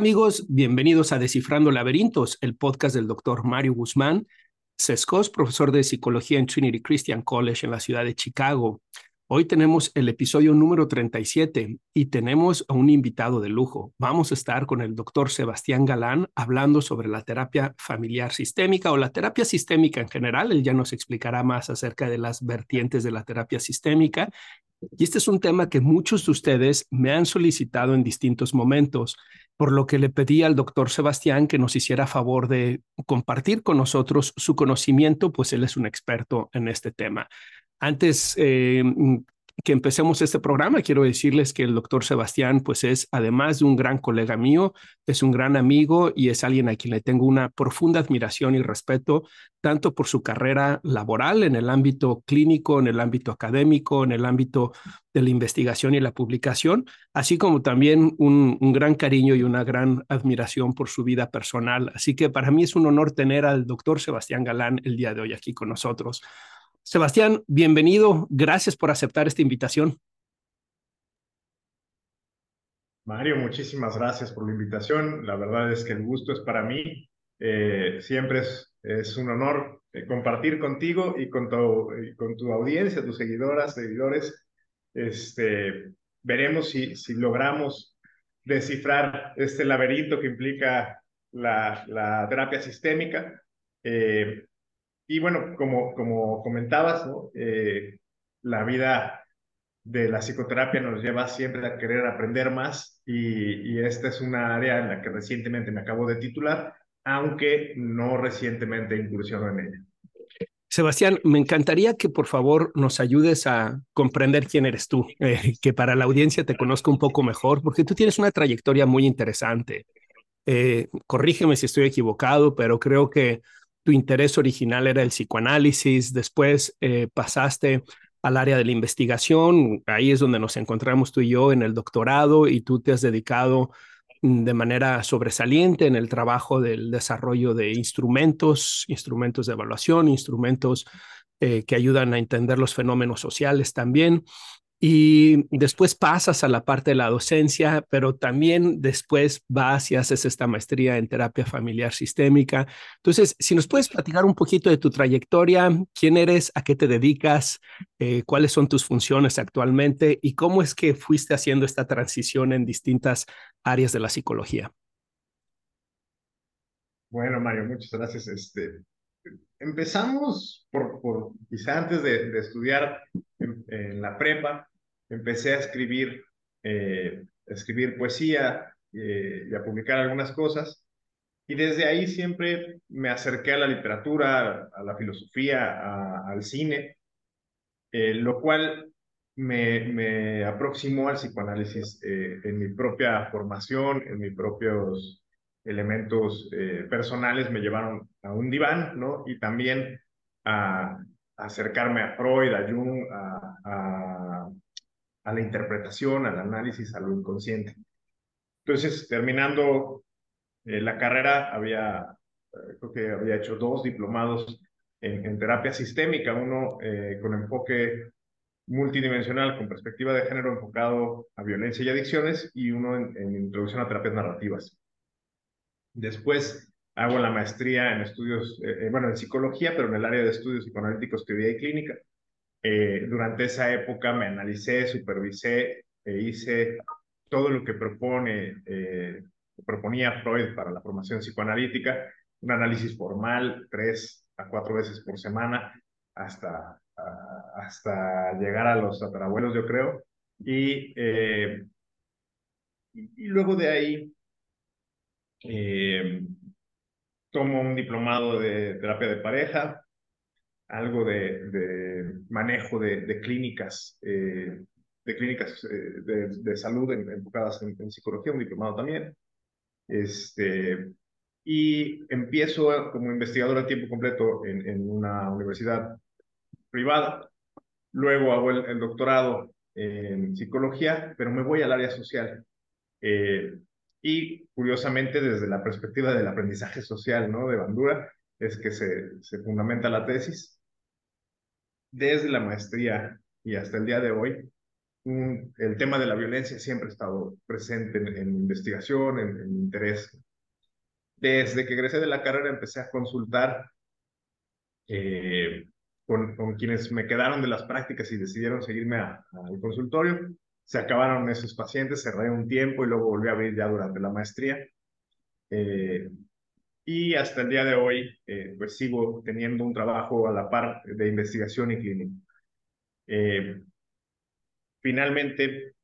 amigos? Bienvenidos a Descifrando Laberintos, el podcast del doctor Mario Guzmán, Sescos, profesor de psicología en Trinity Christian College en la ciudad de Chicago. Hoy tenemos el episodio número 37 y tenemos a un invitado de lujo. Vamos a estar con el doctor Sebastián Galán hablando sobre la terapia familiar sistémica o la terapia sistémica en general. Él ya nos explicará más acerca de las vertientes de la terapia sistémica. Y este es un tema que muchos de ustedes me han solicitado en distintos momentos por lo que le pedí al doctor Sebastián que nos hiciera favor de compartir con nosotros su conocimiento, pues él es un experto en este tema. Antes eh, que empecemos este programa, quiero decirles que el doctor Sebastián, pues es, además de un gran colega mío, es un gran amigo y es alguien a quien le tengo una profunda admiración y respeto, tanto por su carrera laboral en el ámbito clínico, en el ámbito académico, en el ámbito de la investigación y la publicación, así como también un, un gran cariño y una gran admiración por su vida personal. Así que para mí es un honor tener al doctor Sebastián Galán el día de hoy aquí con nosotros. Sebastián, bienvenido. Gracias por aceptar esta invitación. Mario, muchísimas gracias por la invitación. La verdad es que el gusto es para mí. Eh, siempre es, es, un honor eh, compartir contigo y con tu, con tu audiencia, tus seguidoras, seguidores. Este, veremos si, si logramos descifrar este laberinto que implica la, la terapia sistémica. Eh, y bueno, como, como comentabas, ¿no? Eh, la vida de la psicoterapia nos lleva siempre a querer aprender más y, esta es una área en la que recientemente me acabo de titular, aunque no recientemente incursiono en ella. Sebastián, me encantaría que por favor nos ayudes a comprender quién eres tú, eh, que para la audiencia te conozca un poco mejor, porque tú tienes una trayectoria muy interesante. Eh, corrígeme si estoy equivocado, pero creo que tu interés original era el psicoanálisis, después eh, pasaste al área de la investigación, ahí es donde nos encontramos tú y yo en el doctorado y tú te has dedicado mm, de manera sobresaliente en el trabajo del desarrollo de instrumentos, instrumentos de evaluación, instrumentos eh, que ayudan a entender los fenómenos sociales también y después pasas a la parte de la docencia, pero también después vas y haces esta maestría en terapia familiar sistémica. Entonces, si nos puedes platicar un poquito de tu trayectoria, quién eres, a qué te dedicas, eh, cuáles son tus funciones actualmente y cómo es que fuiste haciendo esta transición en distintas áreas de la psicología. Bueno, Mario, muchas gracias. Este, empezamos por, por quizá antes de, estudiar en, la prepa, empecé a escribir, eh, escribir poesía eh, y a publicar algunas cosas. Y desde ahí siempre me acerqué a la literatura, a la filosofía, al cine, eh, lo cual me, me, aproximó al psicoanálisis en mi propia formación, en mis propios elementos personales, me llevaron a un diván, ¿no? Y también a, acercarme a Freud, a Jung, a a la interpretación, al análisis, a lo inconsciente. Entonces, terminando eh, la carrera, había, eh, creo que había hecho dos diplomados en, terapia sistémica, uno eh, con enfoque multidimensional, con perspectiva de género enfocado a violencia y adicciones, y uno en, introducción a terapias narrativas. Después hago la maestría en estudios, bueno, en psicología, pero en el área de estudios psicoanalíticos, teoría y clínica. Eh, durante esa época me analicé, supervisé e hice todo lo que propone, eh, proponía Freud para la formación psicoanalítica, un análisis formal tres a cuatro veces por semana hasta, hasta llegar a los tatarabuelos, yo creo. Y, eh, y, luego de ahí tomo un diplomado de terapia de pareja, algo de, manejo de, clínicas, eh, de clínicas eh, de, salud enfocadas en, psicología, un diplomado también. Este, y empiezo como investigador a tiempo completo en, una universidad privada. Luego hago el, doctorado en psicología, pero me voy al área social. Eh, y curiosamente, desde la perspectiva del aprendizaje social ¿no? de Bandura, es que se fundamenta la tesis desde la maestría y hasta el día de hoy, el tema de la violencia siempre ha estado presente en, investigación, en, interés. Desde que egresé de la carrera empecé a consultar eh, con, con, quienes me quedaron de las prácticas y decidieron seguirme al consultorio. Se acabaron esos pacientes, cerré un tiempo y luego volví a abrir ya durante la maestría. Eh, y hasta el día de hoy, eh, pues sigo teniendo un trabajo a la par de investigación y clínica. Eh, finalmente,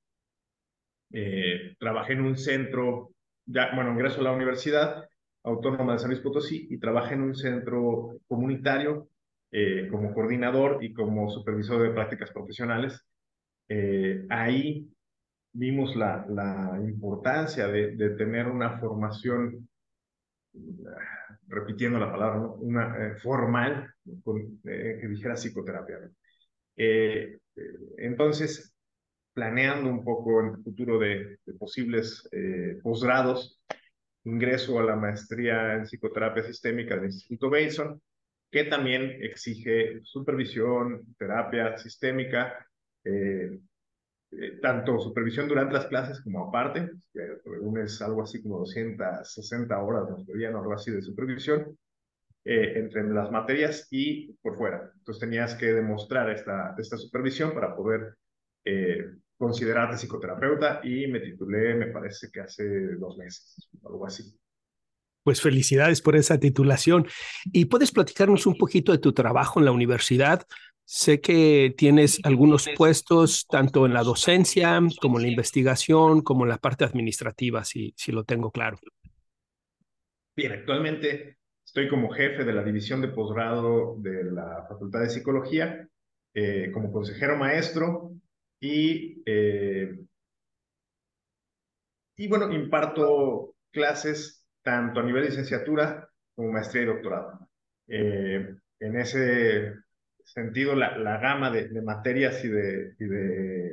eh, trabajé en un centro, ya, bueno, ingreso a la Universidad Autónoma de San Luis Potosí y trabajé en un centro comunitario como coordinador y como supervisor de prácticas profesionales. ahí vimos la, la importancia de, de tener una formación repitiendo la palabra, una eh, formal, eh, que dijera psicoterapia. Eh, entonces, planeando un poco en el futuro de, posibles posgrados, ingreso a la maestría en psicoterapia sistémica del Instituto Bason, que también exige supervisión, terapia sistémica, eh, tanto supervisión durante las clases como aparte, que es algo así como 260 horas, nos pedían algo así de supervisión, eh, entre las materias y por fuera. Entonces tenías que demostrar esta, esta supervisión para poder eh, considerarte psicoterapeuta y me titulé, me parece que hace dos meses, algo así. Pues felicidades por esa titulación. ¿Y puedes platicarnos un poquito de tu trabajo en la universidad? Sé que tienes algunos puestos tanto en la docencia como en la investigación, como en la parte administrativa, si, si lo tengo claro. Bien, actualmente estoy como jefe de la división de posgrado de la Facultad de Psicología, eh, como consejero maestro y, eh, y bueno, imparto clases tanto a nivel de licenciatura como maestría y doctorado. Eh, en ese sentido la, la gama de, de, materias y de,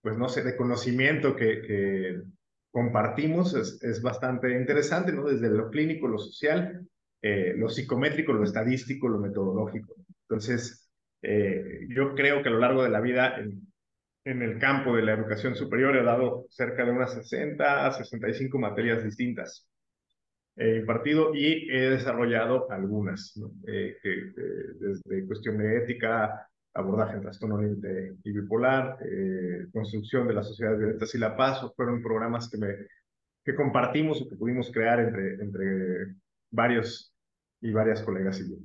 pues no sé, de conocimiento que, compartimos es, bastante interesante, ¿no? Desde lo clínico, lo social, eh, lo psicométrico, lo estadístico, lo metodológico. Entonces, eh, yo creo que a lo largo de la vida en el campo de la educación superior he dado cerca de unas 60 a 65 materias distintas eh, impartido y he desarrollado algunas, eh, desde cuestión de ética, abordaje en trastorno límite y bipolar, eh, construcción de la sociedad violentas y la paz, fueron programas que, me, que compartimos o que pudimos crear entre, entre varios y varias colegas y yo.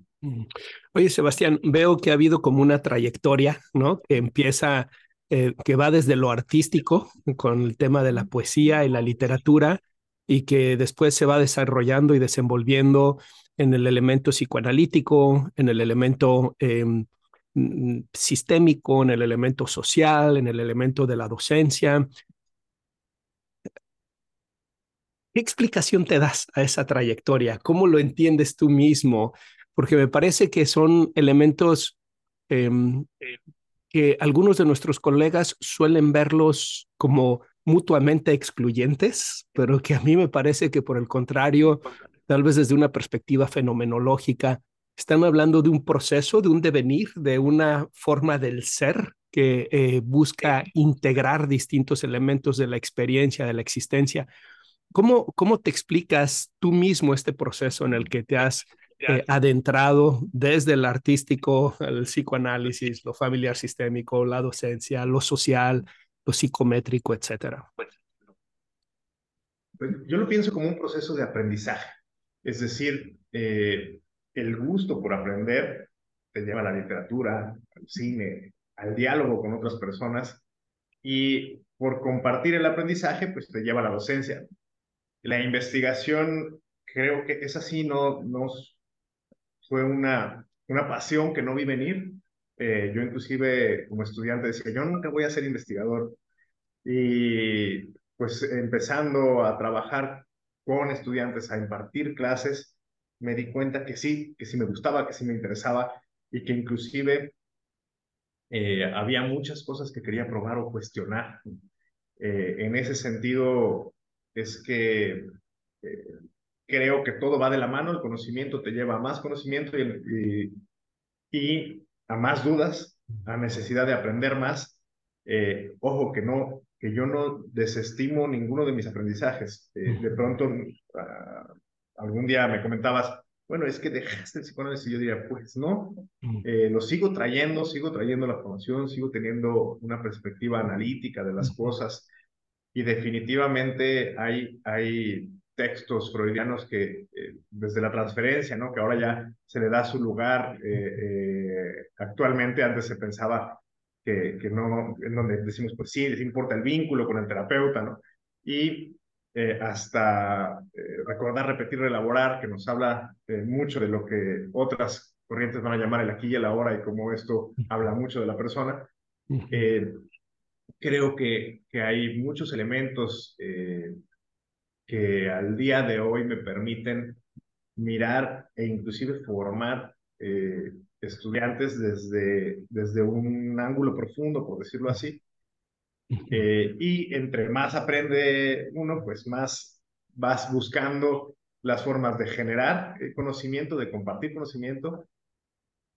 Oye, Sebastián, veo que ha habido como una trayectoria, ¿no? Que empieza, que va desde lo artístico, con el tema de la poesía y la literatura, y que después se va desarrollando y desenvolviendo en el elemento psicoanalítico, en el elemento em, mm, sistémico, en el elemento social, en el elemento de la docencia. ¿Qué explicación te das a esa trayectoria? ¿Cómo lo entiendes tú mismo? Porque me parece que son elementos em, que algunos de nuestros colegas suelen verlos como mutuamente excluyentes, pero que a mí me parece que por el contrario, tal vez desde una perspectiva fenomenológica, están hablando de un proceso, de un devenir, de una forma del ser que eh, busca integrar distintos elementos de la experiencia, de la existencia. ¿Cómo, ¿Cómo te explicas tú mismo este proceso en el que te has eh, adentrado desde el artístico, el psicoanálisis, lo familiar sistémico, la docencia, lo social, lo psicométrico, etcétera? Pues, yo lo pienso como un proceso de aprendizaje, es decir, eh, el gusto por aprender te lleva a la literatura, al cine, al diálogo con otras personas y por compartir el aprendizaje, pues te lleva a la docencia. La investigación, creo que es así, no, no fue una, una pasión que no vi venir, eh, yo inclusive como estudiante decía, yo nunca voy a ser investigador. Y pues empezando a trabajar con estudiantes, a impartir clases, me di cuenta que sí, que sí me gustaba, que sí me interesaba y que inclusive eh, había muchas cosas que quería probar o cuestionar. Eh, en ese sentido, es que creo que todo va de la mano, el conocimiento te lleva a más conocimiento y, y, y a más dudas, a necesidad de aprender más. Eh, ojo, que, no, que yo no desestimo ninguno de mis aprendizajes. Eh, de pronto, ah, algún día me comentabas, bueno, es que dejaste el psicoanálisis y yo diría, pues no, eh, lo sigo trayendo, sigo trayendo la formación, sigo teniendo una perspectiva analítica de las cosas y definitivamente hay, hay textos freudianos que eh, desde la transferencia, ¿no? que ahora ya se le da su lugar, eh, actualmente antes se pensaba que, que no, en donde decimos, pues sí, les importa el vínculo con el terapeuta, ¿no? Y eh, hasta eh, recordar, repetir, elaborar, que nos habla eh, mucho de lo que otras corrientes van a llamar el aquí y el ahora y cómo esto habla mucho de la persona. creo que, que hay muchos elementos que al día de hoy me permiten mirar e inclusive formar estudiantes desde, desde un ángulo profundo, por decirlo así, eh, y entre más aprende uno, pues más vas buscando las formas de generar conocimiento, de compartir conocimiento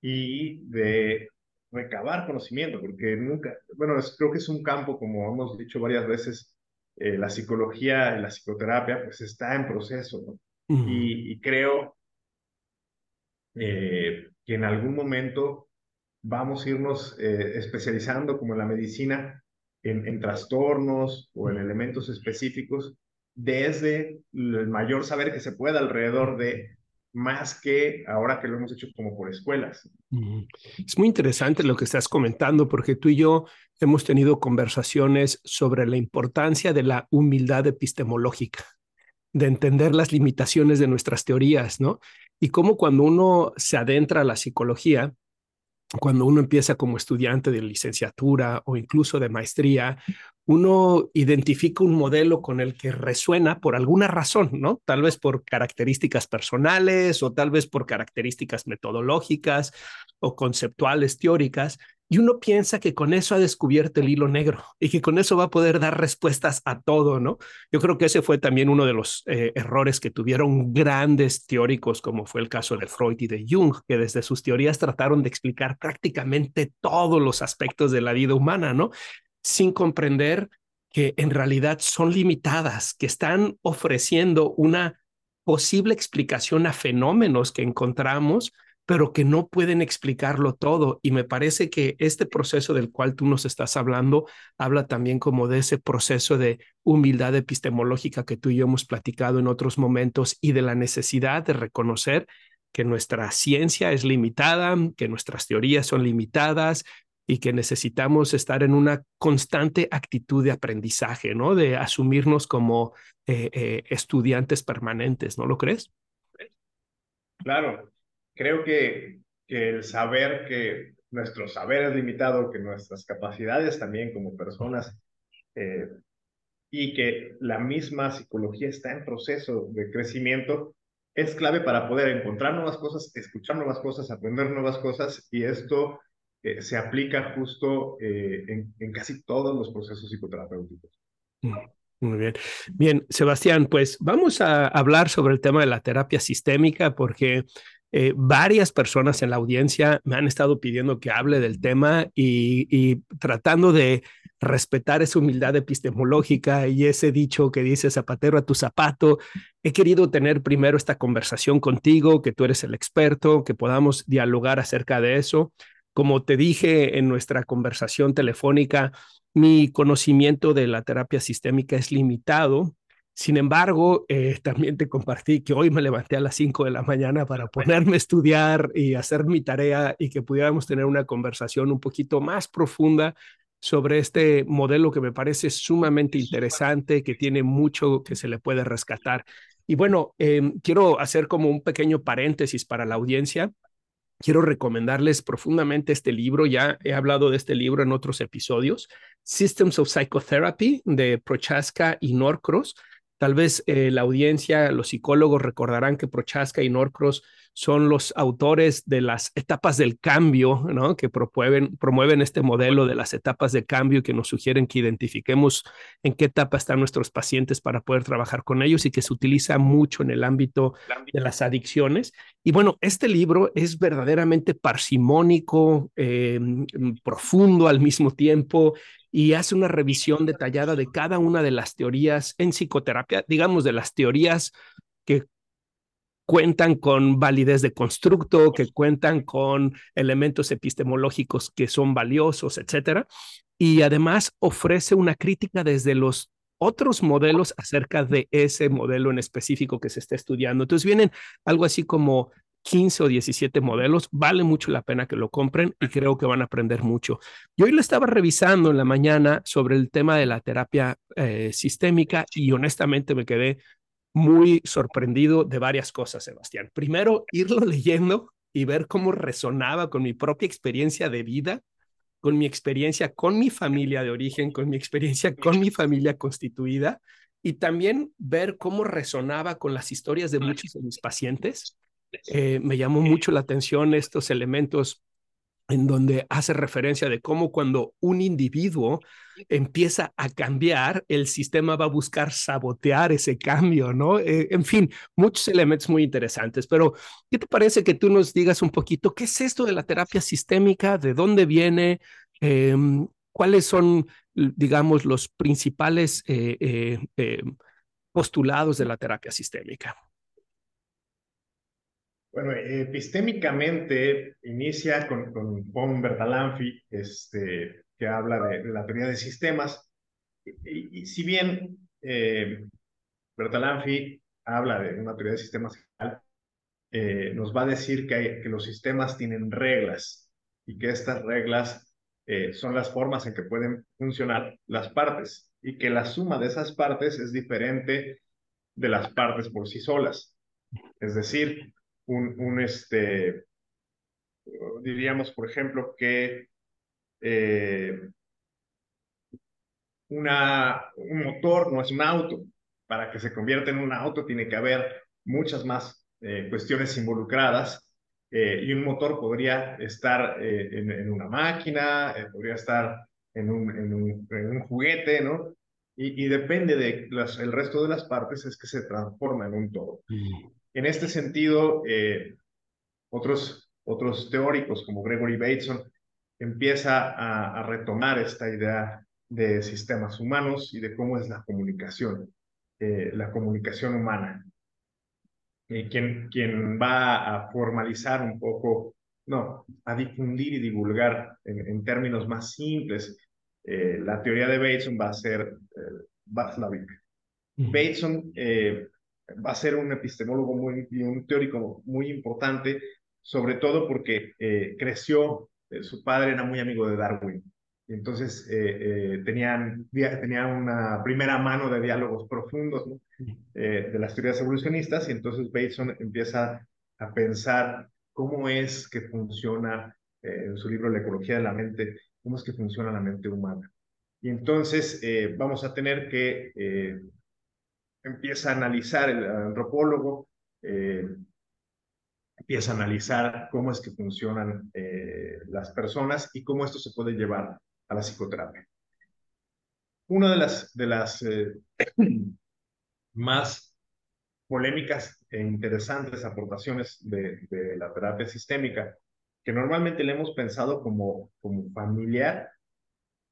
y de recabar conocimiento, porque nunca, bueno, creo que es un campo, como hemos dicho varias veces, eh, la psicología y la psicoterapia, pues está en proceso, ¿no? y, creo eh, que en algún momento vamos a irnos especializando, como en la medicina, en, trastornos o en elementos específicos desde el mayor saber que se pueda alrededor de más que ahora que lo hemos hecho como por escuelas. Es muy interesante lo que estás comentando porque tú y yo hemos tenido conversaciones sobre la importancia de la humildad epistemológica, de entender las limitaciones de nuestras teorías, ¿no? Y cómo cuando uno se adentra a la psicología, cuando uno empieza como estudiante de licenciatura o incluso de maestría, uno identifica un modelo con el que resuena por alguna razón, ¿no? Tal vez por características personales o tal vez por características metodológicas o conceptuales teóricas, y uno piensa que con eso ha descubierto el hilo negro y que con eso va a poder dar respuestas a todo, ¿no? Yo creo que ese fue también uno de los eh, errores que tuvieron grandes teóricos, como fue el caso de Freud y de Jung, que desde sus teorías trataron de explicar prácticamente todos los aspectos de la vida humana, ¿no? Sin comprender que en realidad son limitadas, que están ofreciendo una posible explicación a fenómenos que encontramos pero que no pueden explicarlo todo. Y me parece que este proceso del cual tú nos estás hablando habla también como de ese proceso de humildad epistemológica que tú y yo hemos platicado en otros momentos y de la necesidad de reconocer que nuestra ciencia es limitada, que nuestras teorías son limitadas y que necesitamos estar en una constante actitud de aprendizaje, ¿no? De asumirnos como eh, eh, estudiantes permanentes, ¿no lo crees? Claro, creo que, que el saber que nuestro saber es limitado, que nuestras capacidades también como personas eh, y que la misma psicología está en proceso de crecimiento, es clave para poder encontrar nuevas cosas, escuchar nuevas cosas, aprender nuevas cosas y esto eh, se aplica justo eh, en, en, casi todos los procesos psicoterapéuticos. Mm, muy bien. Bien, Sebastián, pues vamos a hablar sobre el tema de la terapia sistémica porque eh, varias personas en la audiencia me han estado pidiendo que hable del tema y, tratando de respetar esa humildad epistemológica y ese dicho que dice zapatero a tu zapato. He querido tener primero esta conversación contigo, que tú eres el experto, que podamos dialogar acerca de eso. Como te dije en nuestra conversación telefónica, mi conocimiento de la terapia sistémica es limitado sin embargo, eh, también te compartí que hoy me levanté a las 5 de la mañana para ponerme a estudiar y hacer mi tarea y que pudiéramos tener una conversación un poquito más profunda sobre este modelo que me parece sumamente interesante, que tiene mucho que se le puede rescatar. Y bueno, em, quiero hacer como un pequeño paréntesis para la audiencia. Quiero recomendarles profundamente este libro. Ya he hablado de este libro en otros episodios. Systems of Psychotherapy de Prochaska y Norcross. Tal vez eh, la audiencia, los psicólogos recordarán que Prochaska y Norcross son los autores de las etapas del cambio, ¿no? que promueven, promueven este modelo de las etapas de cambio que nos sugieren que identifiquemos en qué etapa están nuestros pacientes para poder trabajar con ellos y que se utiliza mucho en el ámbito de las adicciones. Y bueno, este libro es verdaderamente parsimónico, em, profundo al mismo tiempo, y hace una revisión detallada de cada una de las teorías en psicoterapia, digamos, de las teorías que cuentan con validez de constructo, que cuentan con elementos epistemológicos que son valiosos, etcétera. Y además ofrece una crítica desde los otros modelos acerca de ese modelo en específico que se está estudiando. Entonces vienen algo así como 15 o 17 modelos, vale mucho la pena que lo compren y creo que van a aprender mucho. Yo hoy lo estaba revisando en la mañana sobre el tema de la terapia eh, sistémica y honestamente me quedé muy sorprendido de varias cosas, Sebastián. Primero, irlo leyendo y ver cómo resonaba con mi propia experiencia de vida con mi experiencia con mi familia de origen, con mi experiencia con mi familia constituida y también ver cómo resonaba con las historias de muchos de mis pacientes. Eh, me llamó mucho la atención estos elementos en donde hace referencia de cómo cuando un individuo empieza a cambiar, el sistema va a buscar sabotear ese cambio, ¿no? Eh, en fin, muchos elementos muy interesantes, pero ¿qué te parece que tú nos digas un poquito qué es esto de la terapia sistémica? ¿De dónde viene? Em, ¿Cuáles son, digamos, los principales eh, eh, postulados de la terapia sistémica? Bueno, epistémicamente inicia con, con von Bertalanffy, este, que habla de, la teoría de sistemas. Y, si bien eh, Bertalanffy habla de una teoría de sistemas eh, nos va a decir que, que, los sistemas tienen reglas y que estas reglas eh, son las formas en que pueden funcionar las partes y que la suma de esas partes es diferente de las partes por sí solas. Es decir, un, este, diríamos, por ejemplo, que eh, una, un motor no es un auto. Para que se convierta en un auto tiene que haber muchas más eh, cuestiones involucradas eh, y un motor podría estar en, una máquina, podría estar en un, en un, juguete, ¿no? Y, depende de el resto de las partes es que se transforma en un todo. En este sentido, eh, otros, otros teóricos como Gregory Bateson empieza a, retomar esta idea de sistemas humanos y de cómo es la comunicación, eh, la comunicación humana. Eh, quien, quien va a formalizar un poco, no, a difundir y divulgar en, términos más simples la teoría de Bateson va a ser Václavic. Bateson va a ser un epistemólogo muy, y un teórico muy importante, sobre todo porque eh, creció, eh, su padre era muy amigo de Darwin, entonces eh, tenían, tenían una primera mano de diálogos profundos de las teorías evolucionistas, y entonces Bateson empieza a pensar cómo es que funciona, en su libro La ecología de la mente, cómo es que funciona la mente humana. Y entonces vamos a tener que empieza a analizar el antropólogo, eh, empieza a analizar cómo es que funcionan eh, las personas y cómo esto se puede llevar a la psicoterapia. Una de las, eh, más polémicas e interesantes aportaciones de, la terapia sistémica, que normalmente le hemos pensado como familiar,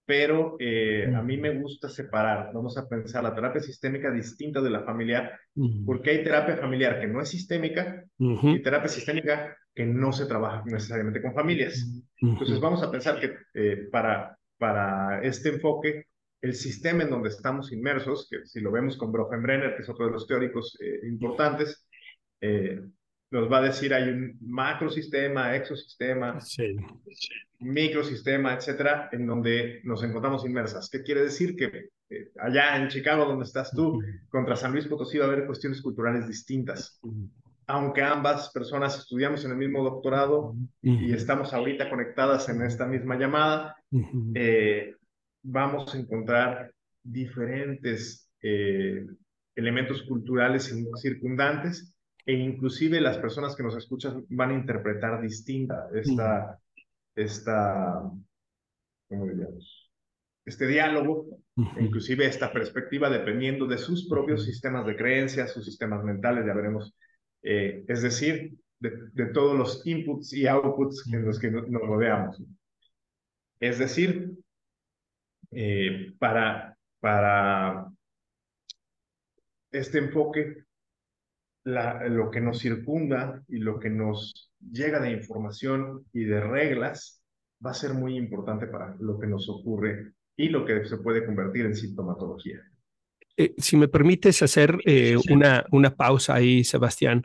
pero eh, a mí me gusta separar, vamos a pensar la terapia sistémica distinta de la familiar, porque hay terapia familiar que no es sistémica y terapia sistémica que no se trabaja necesariamente con familias. Entonces vamos a pensar que eh, para, para este enfoque, el sistema en donde estamos inmersos, que si lo vemos con Brenner, que es otro de los teóricos eh, importantes, nos va a decir hay un macrosistema, exosistema, microsistema, etcétera, en donde nos encontramos inmersas. ¿Qué quiere decir? Que eh, allá en Chicago, donde estás tú, contra San Luis Potosí va a haber cuestiones culturales distintas. Aunque ambas personas estudiamos en el mismo doctorado y estamos ahorita conectadas en esta misma llamada, eh, vamos a encontrar diferentes eh, elementos culturales circundantes e inclusive las personas que nos escuchan van a interpretar distinta esta, esta ¿cómo diríamos? Este diálogo, e inclusive esta perspectiva, dependiendo de sus propios sistemas de creencias, sus sistemas mentales, ya veremos. Eh, es decir, de, de, todos los inputs y outputs en los que nos rodeamos. Es decir, eh, para, para este enfoque, la, lo que nos circunda y lo que nos llega de información y de reglas va a ser muy importante para lo que nos ocurre y lo que se puede convertir en sintomatología. Eh, si me permites hacer eh, una, una pausa ahí, Sebastián.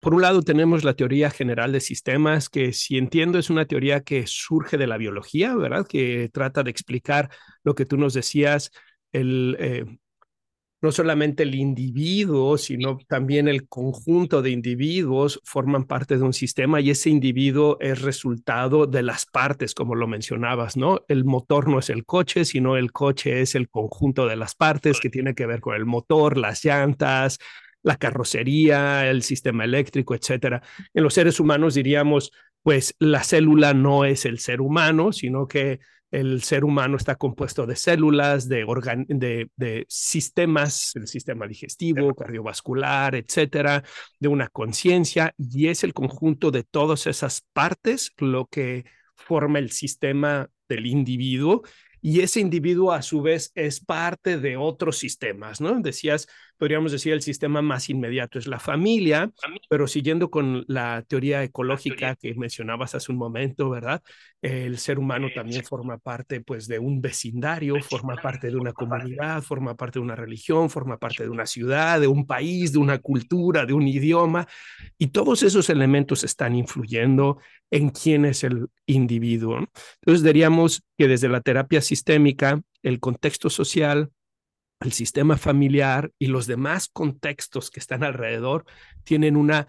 Por un lado tenemos la teoría general de sistemas, que si entiendo es una teoría que surge de la biología, ¿verdad? Que trata de explicar lo que tú nos decías, el, eh, no solamente el individuo, sino también el conjunto de individuos forman parte de un sistema y ese individuo es resultado de las partes, como lo mencionabas, ¿no? El motor no es el coche, sino el coche es el conjunto de las partes que tiene que ver con el motor, las llantas, la carrocería, el sistema eléctrico, etcétera. En los seres humanos diríamos, pues la célula no es el ser humano, sino que el ser humano está compuesto de células, de, de, de, sistemas, el sistema digestivo, cardiovascular, etcétera, de una conciencia, y es el conjunto de todas esas partes lo que forma el sistema del individuo y ese individuo a su vez es parte de otros sistemas, ¿no? Decías, podríamos decir, el sistema más inmediato es la familia, pero siguiendo con la teoría ecológica que mencionabas hace un momento, ¿verdad? El ser humano también forma parte, pues, de un vecindario, forma parte de una comunidad, forma parte de una religión, forma parte de una ciudad, de un país, de una cultura, de un idioma, y todos esos elementos están influyendo en quién es el individuo. Entonces, diríamos que desde la terapia sistémica, el contexto social, el sistema familiar y los demás contextos que están alrededor tienen una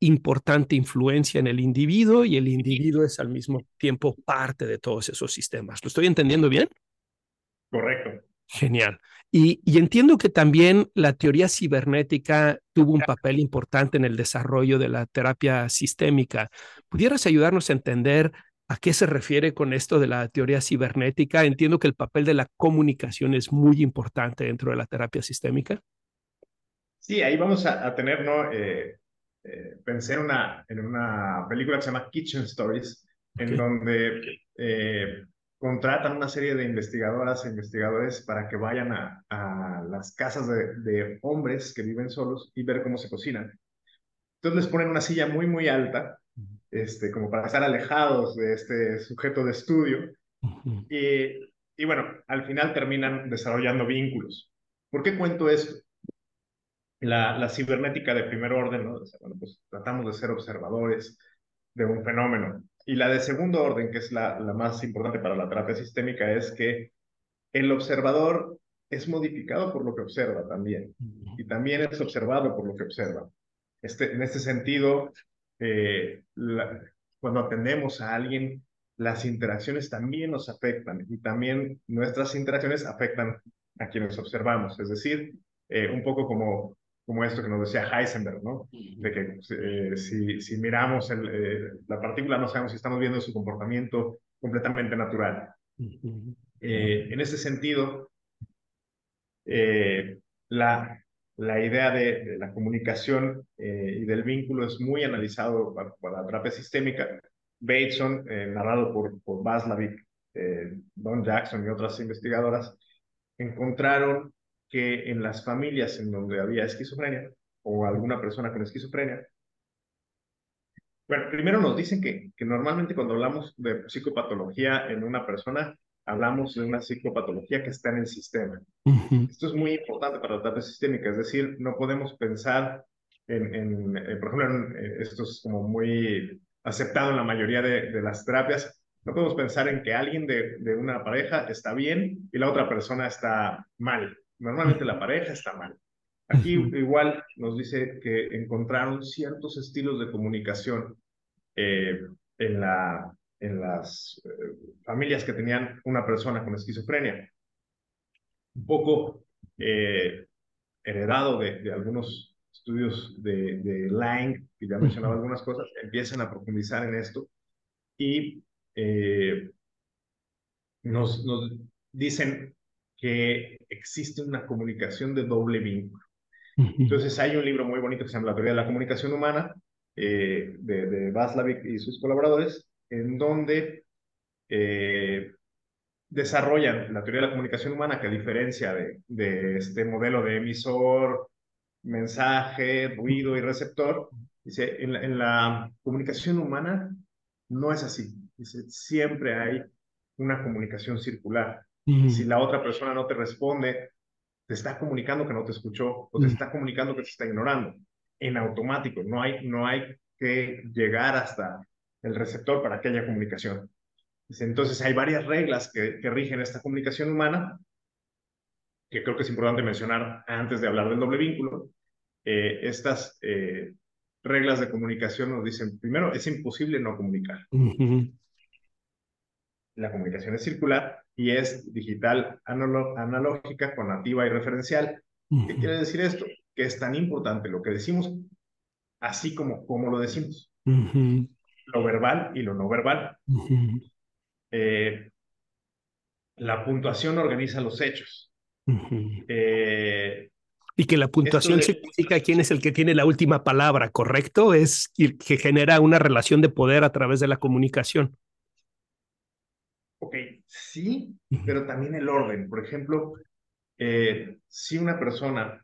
importante influencia en el individuo y el individuo es al mismo tiempo parte de todos esos sistemas. ¿Lo estoy entendiendo bien? Correcto. Genial. Y, y, entiendo que también la teoría cibernética tuvo un papel importante en el desarrollo de la terapia sistémica. ¿Pudieras ayudarnos a entender a qué se refiere con esto de la teoría cibernética? Entiendo que el papel de la comunicación es muy importante dentro de la terapia sistémica. Sí, ahí vamos a, a tener, ¿no? Eh, eh, pensé en una, en una película que se llama Kitchen Stories, okay. en donde eh, contratan una serie de investigadoras e investigadores para que vayan a, a las casas de, de, hombres que viven solos y ver cómo se cocinan. Entonces les ponen una silla muy, muy alta, este, como para estar alejados de este sujeto de estudio. Uh -huh. y, y bueno, al final terminan desarrollando vínculos. ¿Por qué cuento esto? La, la cibernética de primer orden, ¿no? O sea, bueno, pues tratamos de ser observadores de un fenómeno. Y la de segundo orden, que es la, la más importante para la terapia sistémica, es que el observador es modificado por lo que observa también. Y también es observado por lo que observa. Este, en este sentido, eh, la, cuando atendemos a alguien, las interacciones también nos afectan y también nuestras interacciones afectan a quienes observamos. Es decir, eh, un poco como, como esto que nos decía Heisenberg, ¿no? De que eh, si, si miramos el, eh, la partícula no sabemos si estamos viendo su comportamiento completamente natural. en ese sentido, la, la idea de, la comunicación eh, y del vínculo es muy analizado para la terapia sistémica. Bateson, eh, narrado por, por Baslavik, eh, Don Jackson y otras investigadoras, encontraron que en las familias en donde había esquizofrenia o alguna persona con esquizofrenia, bueno, primero nos dicen que, que normalmente cuando hablamos de psicopatología en una persona, hablamos de una psicopatología que está en el sistema. Uh -huh. Esto es muy importante para la terapia sistémica, es decir, no podemos pensar en, en, en por ejemplo, en, esto es como muy aceptado en la mayoría de, de, las terapias, no podemos pensar en que alguien de, de, una pareja está bien y la otra persona está mal. Normalmente la pareja está mal. Aquí uh -huh. igual nos dice que encontraron ciertos estilos de comunicación eh, en, la, en las familias que tenían una persona con esquizofrenia. Un poco heredado de, de, algunos estudios de, de Lang, que ya mencionaba algunas cosas, empiezan a profundizar en esto y nos, nos dicen que existe una comunicación de doble vínculo. Entonces hay un libro muy bonito que se llama La teoría de la comunicación humana, eh, de, de Václavic y sus colaboradores, en donde eh, desarrollan la teoría de la comunicación humana que a diferencia de, de este modelo de emisor, mensaje, ruido y receptor, dice, en la, en la comunicación humana no es así. Dice, siempre hay una comunicación circular. Si la otra persona no te responde, te está comunicando que no te escuchó o te está comunicando que te está ignorando. En automático, no hay, no hay que llegar hasta el receptor para que haya comunicación. Entonces hay varias reglas que, que rigen esta comunicación humana, que creo que es importante mencionar antes de hablar del doble vínculo. Eh, estas eh, reglas de comunicación nos dicen, primero, es imposible no comunicar la comunicación es circular y es digital analógica, conativa y referencial. ¿Qué quiere decir esto? Que es tan importante lo que decimos, así como, como lo decimos. Lo verbal y lo no verbal. Eh, la puntuación organiza los hechos. Eh, y que la puntuación significa quién es el que tiene la última palabra, ¿correcto? Es que genera una relación de poder a través de la comunicación. Ok, sí, pero también el orden. Por ejemplo, eh, si una persona,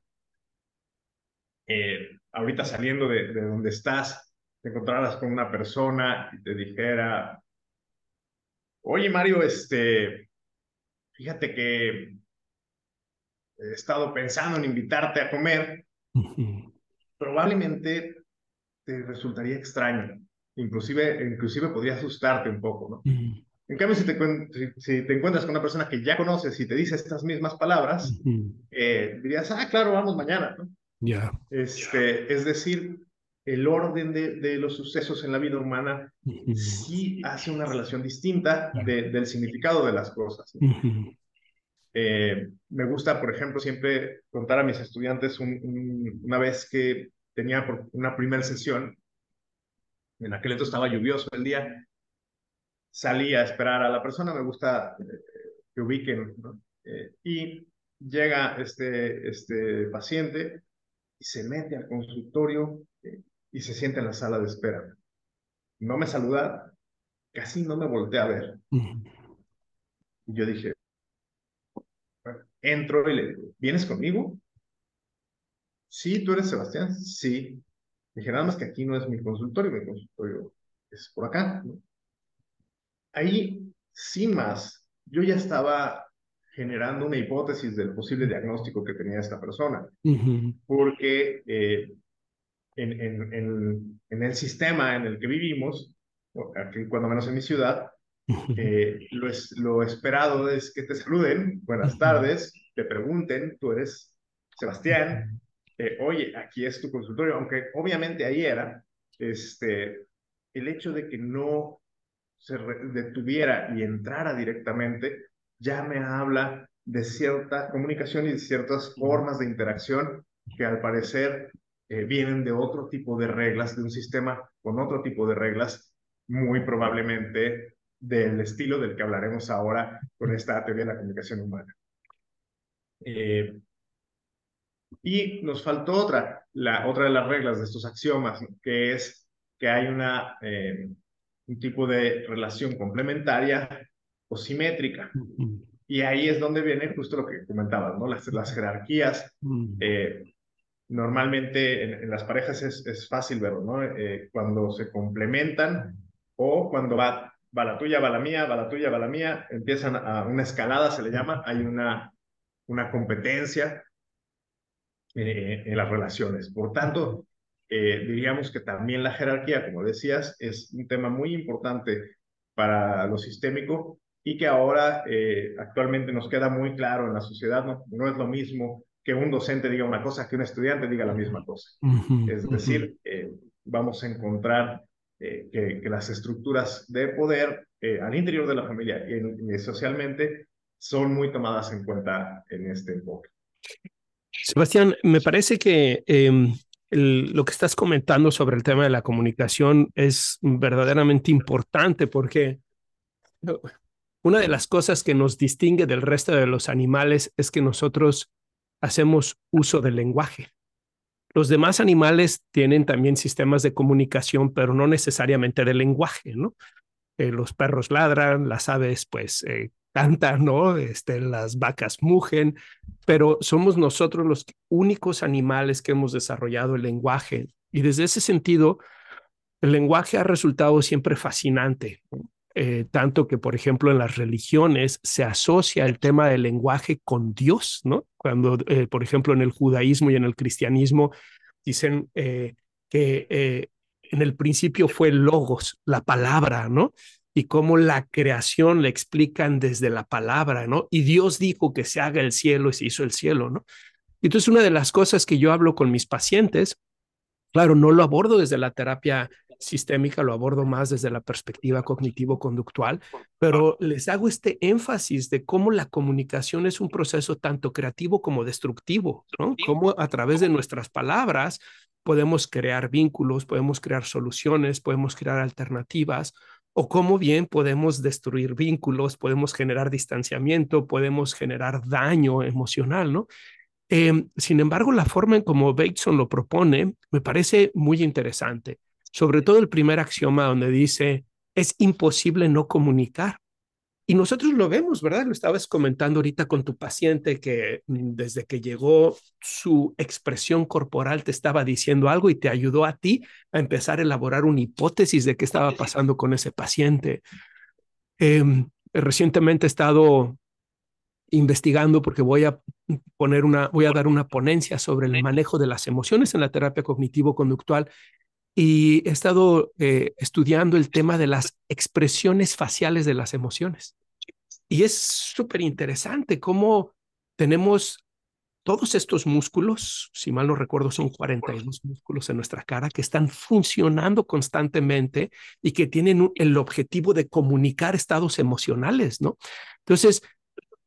eh, ahorita saliendo de, de, donde estás, te encontraras con una persona y te dijera, oye Mario, este, fíjate que he estado pensando en invitarte a comer, probablemente te resultaría extraño, inclusive, inclusive podría asustarte un poco, ¿no? En cambio, si te, si, te, encuentras con una persona que ya conoces y te dice estas mismas palabras, eh, dirías, ah, claro, vamos mañana, ¿no? Ya. Este, Es decir, el orden de, de, los sucesos en la vida humana sí hace una relación distinta del significado de las cosas. Eh, me gusta, por ejemplo, siempre contar a mis estudiantes una vez que tenía una primera sesión, en aquel entonces estaba lluvioso el día, salí a esperar a la persona, me gusta eh, que ubiquen, eh, y llega este, este paciente y se mete al consultorio y se sienta en la sala de espera. No me saluda, casi no me voltea a ver. Y yo dije, entro y le digo, ¿vienes conmigo? Sí, tú eres Sebastián. Sí. Dije, nada más que aquí no es mi consultorio, mi consultorio es por acá. ¿no? ahí, sin más, yo ya estaba generando una hipótesis del posible diagnóstico que tenía esta persona, porque eh, en, en, en, el sistema en el que vivimos, aquí, cuando menos en mi ciudad, eh, lo, es, lo esperado es que te saluden, buenas tardes, te pregunten, tú eres Sebastián, eh, oye, aquí es tu consultorio, aunque obviamente ahí era, este, el hecho de que no se detuviera y entrara directamente, ya me habla de cierta comunicación y de ciertas formas de interacción que al parecer eh, vienen de otro tipo de reglas, de un sistema con otro tipo de reglas, muy probablemente del estilo del que hablaremos ahora con esta teoría de la comunicación humana. Eh, y nos faltó otra, la, otra de las reglas de estos axiomas, que es que hay una eh, un tipo de relación complementaria o simétrica. Y ahí es donde viene justo lo que comentabas, ¿no? Las, las jerarquías. Eh, normalmente en, las parejas es, es fácil verlo, ¿no? Eh, cuando se complementan o cuando va, va la tuya, va la mía, va la tuya, va la mía, empiezan a una escalada, se le llama, hay una, una competencia eh, en las relaciones. Por tanto, eh, diríamos que también la jerarquía, como decías, es un tema muy importante para lo sistémico y que ahora actualmente nos queda muy claro en la sociedad, ¿no? no es lo mismo que un docente diga una cosa que un estudiante diga la misma cosa. es decir, eh, vamos a encontrar que, que, las estructuras de poder al interior de la familia y, y socialmente son muy tomadas en cuenta en este enfoque. Sebastián, me parece que em, lo que estás comentando sobre el tema de la comunicación es verdaderamente importante porque una de las cosas que nos distingue del resto de los animales es que nosotros hacemos uso del lenguaje. Los demás animales tienen también sistemas de comunicación, pero no necesariamente de lenguaje, ¿no? Eh, los perros ladran, las aves pues eh, cantan, ¿no? Este, las vacas mugen, pero somos nosotros los únicos animales que hemos desarrollado el lenguaje. Y desde ese sentido, el lenguaje ha resultado siempre fascinante, eh, tanto que, por ejemplo, en las religiones se asocia el tema del lenguaje con Dios, ¿no? Cuando, eh, por ejemplo, en el judaísmo y en el cristianismo dicen eh, que en el principio fue logos, la palabra, ¿no? y cómo la creación la explican desde la palabra, ¿no? Y Dios dijo que se haga el cielo y se hizo el cielo, ¿no? Entonces, una de las cosas que yo hablo con mis pacientes, claro, no lo abordo desde la terapia sistémica, lo abordo más desde la perspectiva cognitivo-conductual, pero les hago este énfasis de cómo la comunicación es un proceso tanto creativo como destructivo, ¿no? Cómo a través de nuestras palabras podemos crear vínculos, podemos crear soluciones, podemos crear alternativas, o cómo bien podemos destruir vínculos, podemos generar distanciamiento, podemos generar daño emocional, ¿no? Em, sin embargo, la forma en como Bateson lo propone me parece muy interesante, sobre todo el primer axioma donde dice, es imposible no comunicar. Y nosotros lo vemos, ¿verdad? Lo estabas comentando ahorita con tu paciente que mm, desde que llegó su expresión corporal te estaba diciendo algo y te ayudó a ti a empezar a elaborar una hipótesis de qué estaba pasando con ese paciente. Em, recientemente he estado investigando porque voy a poner una, voy a dar una ponencia sobre el manejo de las emociones en la terapia cognitivo-conductual y he estado eh, estudiando el tema de las expresiones faciales de las emociones. Y es súper interesante cómo tenemos todos estos músculos, si mal no recuerdo, son 42 músculos en nuestra cara que están funcionando constantemente y que tienen el objetivo de comunicar estados emocionales, ¿no? Entonces,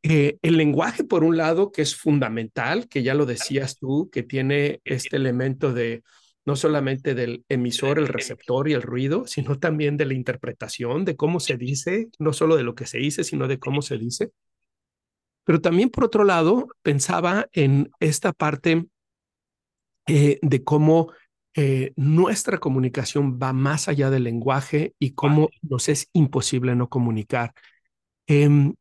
eh, el lenguaje, por un lado, que es fundamental, que ya lo decías tú, que tiene este elemento de no solamente del emisor, el receptor y el ruido, sino también de la interpretación, de cómo se dice, no solo de lo que se dice, sino de cómo se dice. Pero también, por otro lado, pensaba en esta parte eh, de cómo eh, nuestra comunicación va más allá del lenguaje y cómo nos es imposible no comunicar. Em,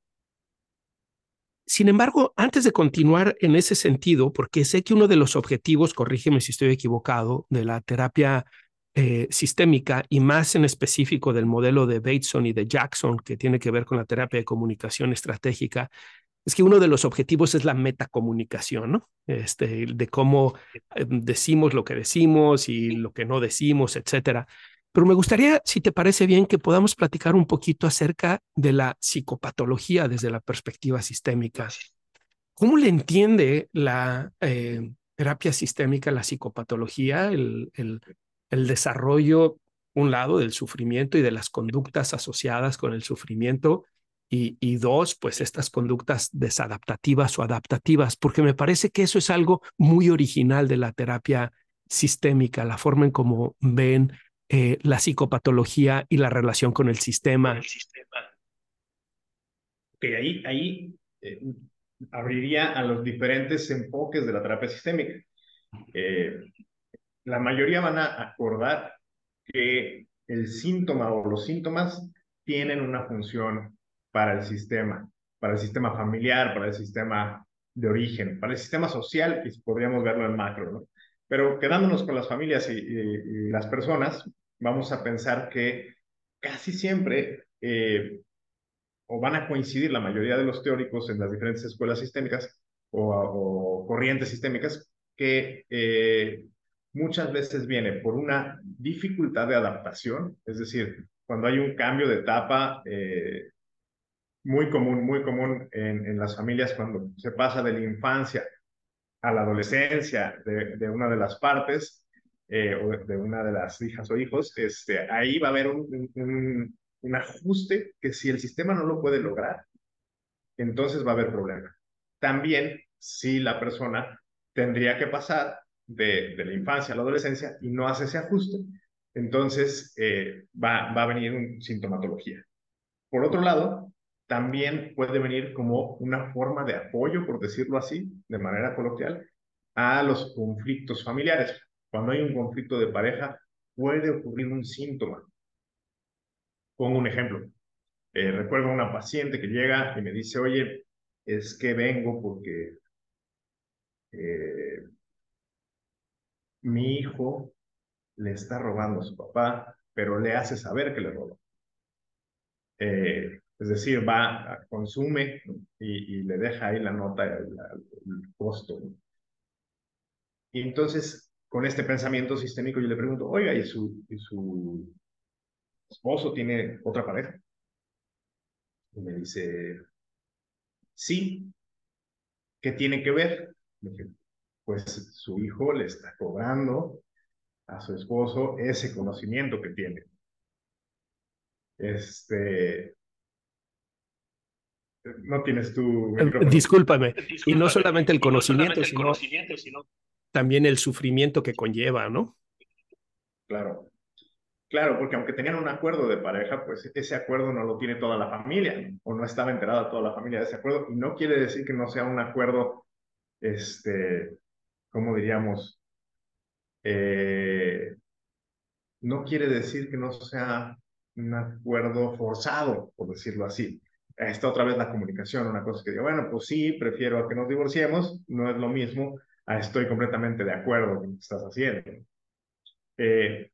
sin embargo, antes de continuar en ese sentido, porque sé que uno de los objetivos, corrígeme si estoy equivocado, de la terapia eh, sistémica y más en específico del modelo de Bateson y de Jackson, que tiene que ver con la terapia de comunicación estratégica, es que uno de los objetivos es la metacomunicación, ¿no? Este, de cómo eh, decimos lo que decimos y lo que no decimos, etcétera. Pero me gustaría, si te parece bien, que podamos platicar un poquito acerca de la psicopatología desde la perspectiva sistémica. ¿Cómo le entiende la eh, terapia sistémica, la psicopatología, el, el, el desarrollo, un lado, del sufrimiento y de las conductas asociadas con el sufrimiento? Y, y, dos, pues estas conductas desadaptativas o adaptativas, porque me parece que eso es algo muy original de la terapia sistémica, la forma en cómo ven eh, la psicopatología y la relación con el sistema. Ok, ahí, ahí eh, abriría a los diferentes enfoques de la terapia sistémica. Eh, la mayoría van a acordar que el síntoma o los síntomas tienen una función para el sistema, para el sistema familiar, para el sistema de origen, para el sistema social, y podríamos verlo en macro, ¿no? Pero quedándonos con las familias y, las personas, vamos a pensar que casi siempre, eh, o van a coincidir la mayoría de los teóricos en las diferentes escuelas sistémicas o, corrientes sistémicas, que eh, muchas veces viene por una dificultad de adaptación, es decir, cuando hay un cambio de etapa eh, muy común, muy común en, en, las familias cuando se pasa de la infancia a la adolescencia de, una de las partes, eh, de una de las hijas o hijos, este, ahí va a haber un, un, un ajuste que si el sistema no lo puede lograr, entonces va a haber problema. También si la persona tendría que pasar de, de, la infancia a la adolescencia y no hace ese ajuste, entonces eh, va, va a venir una sintomatología. Por otro lado, también puede venir como una forma de apoyo, por decirlo así, de manera coloquial, a los conflictos familiares. Cuando hay un conflicto de pareja, puede ocurrir un síntoma. Pongo un ejemplo. Eh, recuerdo a una paciente que llega y me dice, oye, es que vengo porque eh, mi hijo le está robando a su papá, pero le hace saber que le roba. Eh, es decir, va, consume y, y, le deja ahí la nota, el, el costo. Y entonces, con este pensamiento sistémico, yo le pregunto, oiga, ¿y su, y su esposo tiene otra pareja? Y me dice, sí, ¿qué tiene que ver? dije, pues su hijo le está cobrando a su esposo ese conocimiento que tiene. Este, no tienes tu... Discúlpame. Y no solamente el conocimiento, sino, sino también el sufrimiento que conlleva, ¿no? Claro. Claro, porque aunque tenían un acuerdo de pareja, pues ese acuerdo no lo tiene toda la familia o no estaba enterada toda la familia de ese acuerdo y no quiere decir que no sea un acuerdo, este, ¿cómo diríamos? Eh, no quiere decir que no sea un acuerdo forzado, por decirlo así. Está otra vez la comunicación, una cosa que digo, bueno, pues sí, prefiero a que nos divorciemos, no es lo mismo, a estoy completamente de acuerdo con lo que estás haciendo. Eh,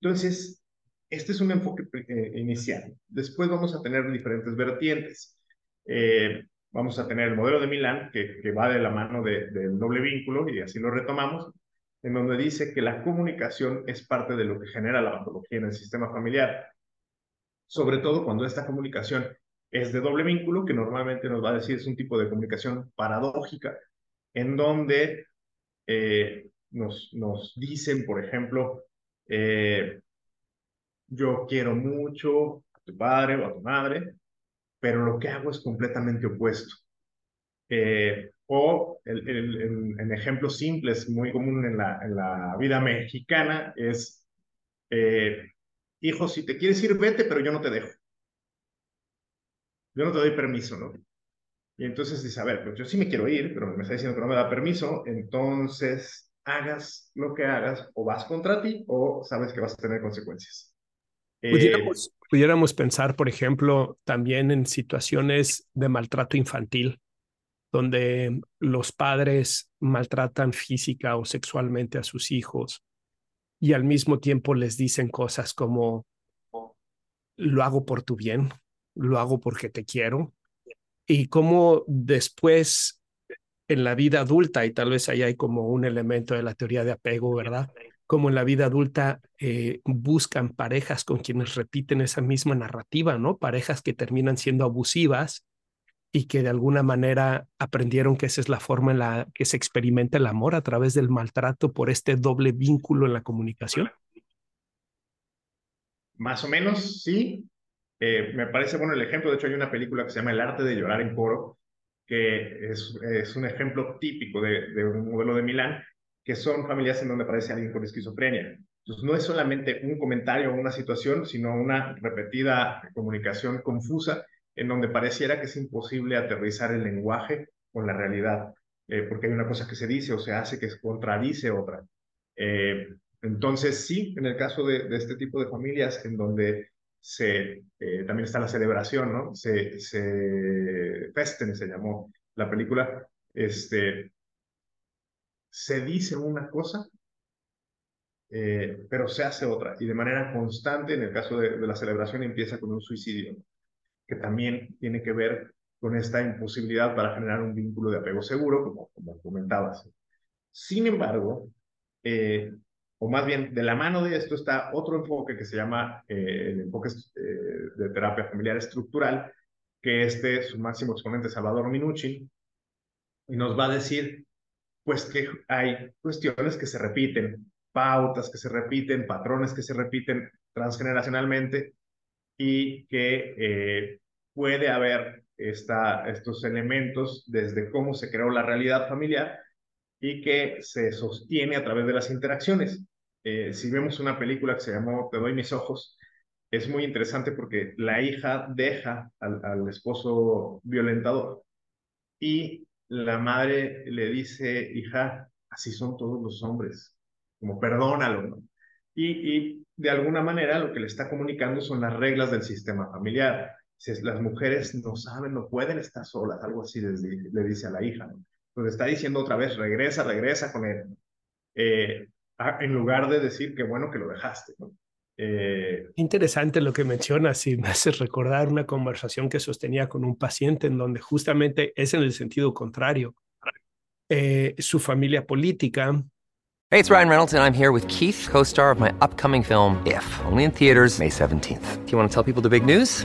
entonces, este es un enfoque eh, inicial. Después vamos a tener diferentes vertientes. Eh, vamos a tener el modelo de Milán, que, que va de la mano de, del doble vínculo, y así lo retomamos, en donde dice que la comunicación es parte de lo que genera la patología en el sistema familiar. Sobre todo cuando esta comunicación es de doble vínculo, que normalmente nos va a decir es un tipo de comunicación paradójica, en donde eh, nos, dicen, por ejemplo, eh, yo quiero mucho a tu padre o a tu madre, pero lo que hago es completamente opuesto. Eh, o el, ejemplo simple, muy común en la, en la vida mexicana, es, hijo, si te quieres ir, vete, pero yo no te dejo. Yo no te doy permiso, ¿no? Y entonces dice, a ver, pues yo sí me quiero ir, pero me está diciendo que no me da permiso, entonces hagas lo que hagas, o vas contra ti o sabes que vas a tener consecuencias. Pudiéramos, eh, pudiéramos pensar, por ejemplo, también en situaciones de maltrato infantil, donde los padres maltratan física o sexualmente a sus hijos y al mismo tiempo les dicen cosas como, lo hago por tu bien, lo hago porque te quiero, y cómo después en la vida adulta, y tal vez ahí hay como un elemento de la teoría de apego, ¿verdad? Como en la vida adulta eh, buscan parejas con quienes repiten esa misma narrativa, ¿no? Parejas que terminan siendo abusivas y que de alguna manera aprendieron que esa es la forma en la que se experimenta el amor a través del maltrato por este doble vínculo en la comunicación. Más o menos, sí. Eh, me parece bueno el ejemplo. De hecho, hay una película que se llama El arte de llorar en coro, que es, es un ejemplo típico de, un modelo de Milán, que son familias en donde aparece alguien con esquizofrenia. Entonces, no es solamente un comentario o una situación, sino una repetida comunicación confusa en donde pareciera que es imposible aterrizar el lenguaje con la realidad, eh, porque hay una cosa que se dice o se hace que contradice otra. Eh, entonces, sí, en el caso de, este tipo de familias en donde se, eh, también está la celebración, ¿no? Se, se, Festen se llamó la película, este, se dice una cosa, eh, pero se hace otra, y de manera constante, en el caso de, de la celebración, empieza con un suicidio, que también tiene que ver con esta imposibilidad para generar un vínculo de apego seguro, como, como comentabas. Sin embargo, eh, o más bien de la mano de esto está otro enfoque que se llama eh, el enfoque eh, de terapia familiar estructural, que este, su máximo exponente, Salvador Minuchin, y nos va a decir, pues que hay cuestiones que se repiten pautas que se repiten, patrones que se repiten transgeneracionalmente y que eh, puede haber esta, estos elementos desde cómo se creó la realidad familiar y que se sostiene a través de las interacciones. Eh, si vemos una película que se llamó Te doy mis ojos, es muy interesante porque la hija deja al, esposo violentador y la madre le dice, hija, así son todos los hombres, como perdónalo, ¿no? Y, y, de alguna manera lo que le está comunicando son las reglas del sistema familiar. Si las mujeres no saben, no pueden estar solas, algo así le, le dice a la hija. Entonces está diciendo otra vez, regresa, regresa con él, eh, en lugar de decir qué bueno que lo dejaste, ¿no? Eh, Interesante lo que mencionas y me hace recordar una conversación que sostenía con un paciente en donde justamente es en el sentido contrario. Eh, su familia política. Hey, it's Ryan Reynolds and I'm here with Keith, co-star of my upcoming film If, only in theaters May 17th. Do you want to tell people the big news?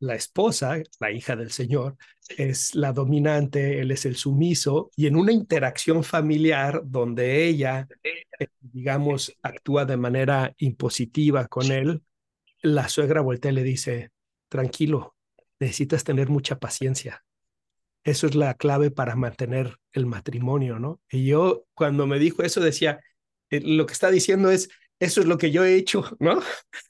la esposa, la hija del Señor, es la dominante, él es el sumiso, y en una interacción familiar donde ella, eh, digamos, actúa de manera impositiva con él, la suegra voltea y le dice, tranquilo, necesitas tener mucha paciencia. Eso es la clave para mantener el matrimonio, ¿no? Y yo cuando me dijo eso decía, eh, lo que está diciendo es, eso es lo que yo he hecho, ¿no?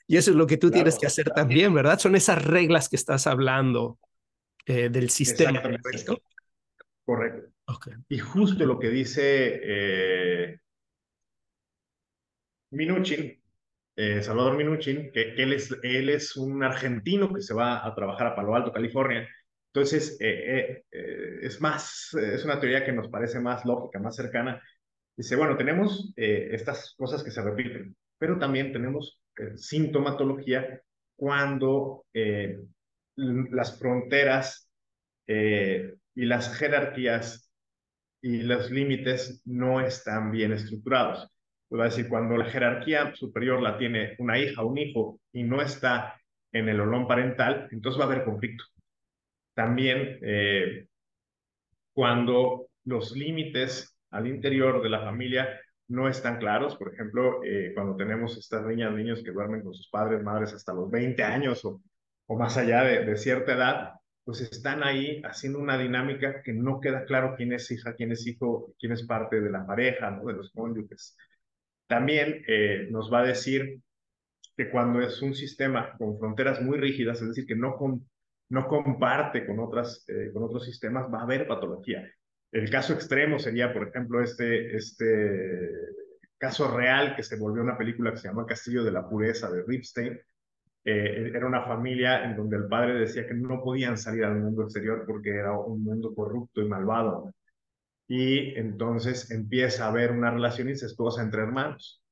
Y eso es lo que tú tienes que hacer también, ¿verdad? Son esas reglas que estás hablando eh, del sistema. ¿correcto? Correcto. Okay. Y justo lo que dice eh, Minuchin, eh, Salvador Minuchin, que, que, él, es, él es un argentino que se va a trabajar a Palo Alto, California. Entonces, es más, es una teoría que nos parece más lógica, más cercana, Dice, bueno, tenemos eh, estas cosas que se repiten, pero también tenemos eh, sintomatología cuando eh, las fronteras eh, y las jerarquías y los límites no están bien estructurados. A decir, cuando la jerarquía superior la tiene una hija un hijo y no está en el olón parental, entonces va a haber conflicto. También eh, cuando los límites al interior de la familia no están claros. Por ejemplo, eh, cuando tenemos estas niñas, niños que duermen con sus padres, madres hasta los 20 años o, más allá de, cierta edad, pues están ahí haciendo una dinámica que no queda claro quién es hija, quién es hijo, quién es parte de la pareja, de los cónyuges. También eh, nos va a decir que cuando es un sistema con fronteras muy rígidas, es decir, que no, no comparte con, otras, eh, con otros sistemas, va a haber patología. El caso extremo sería, por ejemplo, este, este caso real que se volvió una película que se llama Castillo de la Pureza de Ripstein. Eh, era una familia en donde el padre decía que no podían salir al mundo exterior porque era un mundo corrupto y malvado. Y entonces empieza a haber una relación incestuosa entre hermanos,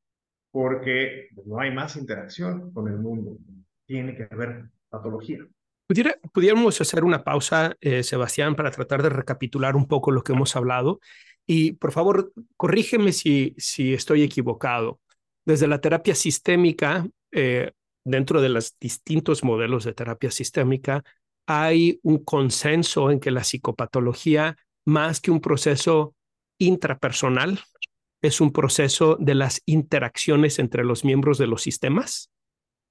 porque no hay más interacción con el mundo. Tiene que haber patología. Pudiera, pudiéramos hacer una pausa, eh, Sebastián, para tratar de recapitular un poco lo que hemos hablado. Y por favor, corrígeme si, estoy equivocado. Desde la terapia sistémica, eh, dentro de los distintos modelos de terapia sistémica, hay un consenso en que la psicopatología, más que un proceso intrapersonal, es un proceso de las interacciones entre los miembros de los sistemas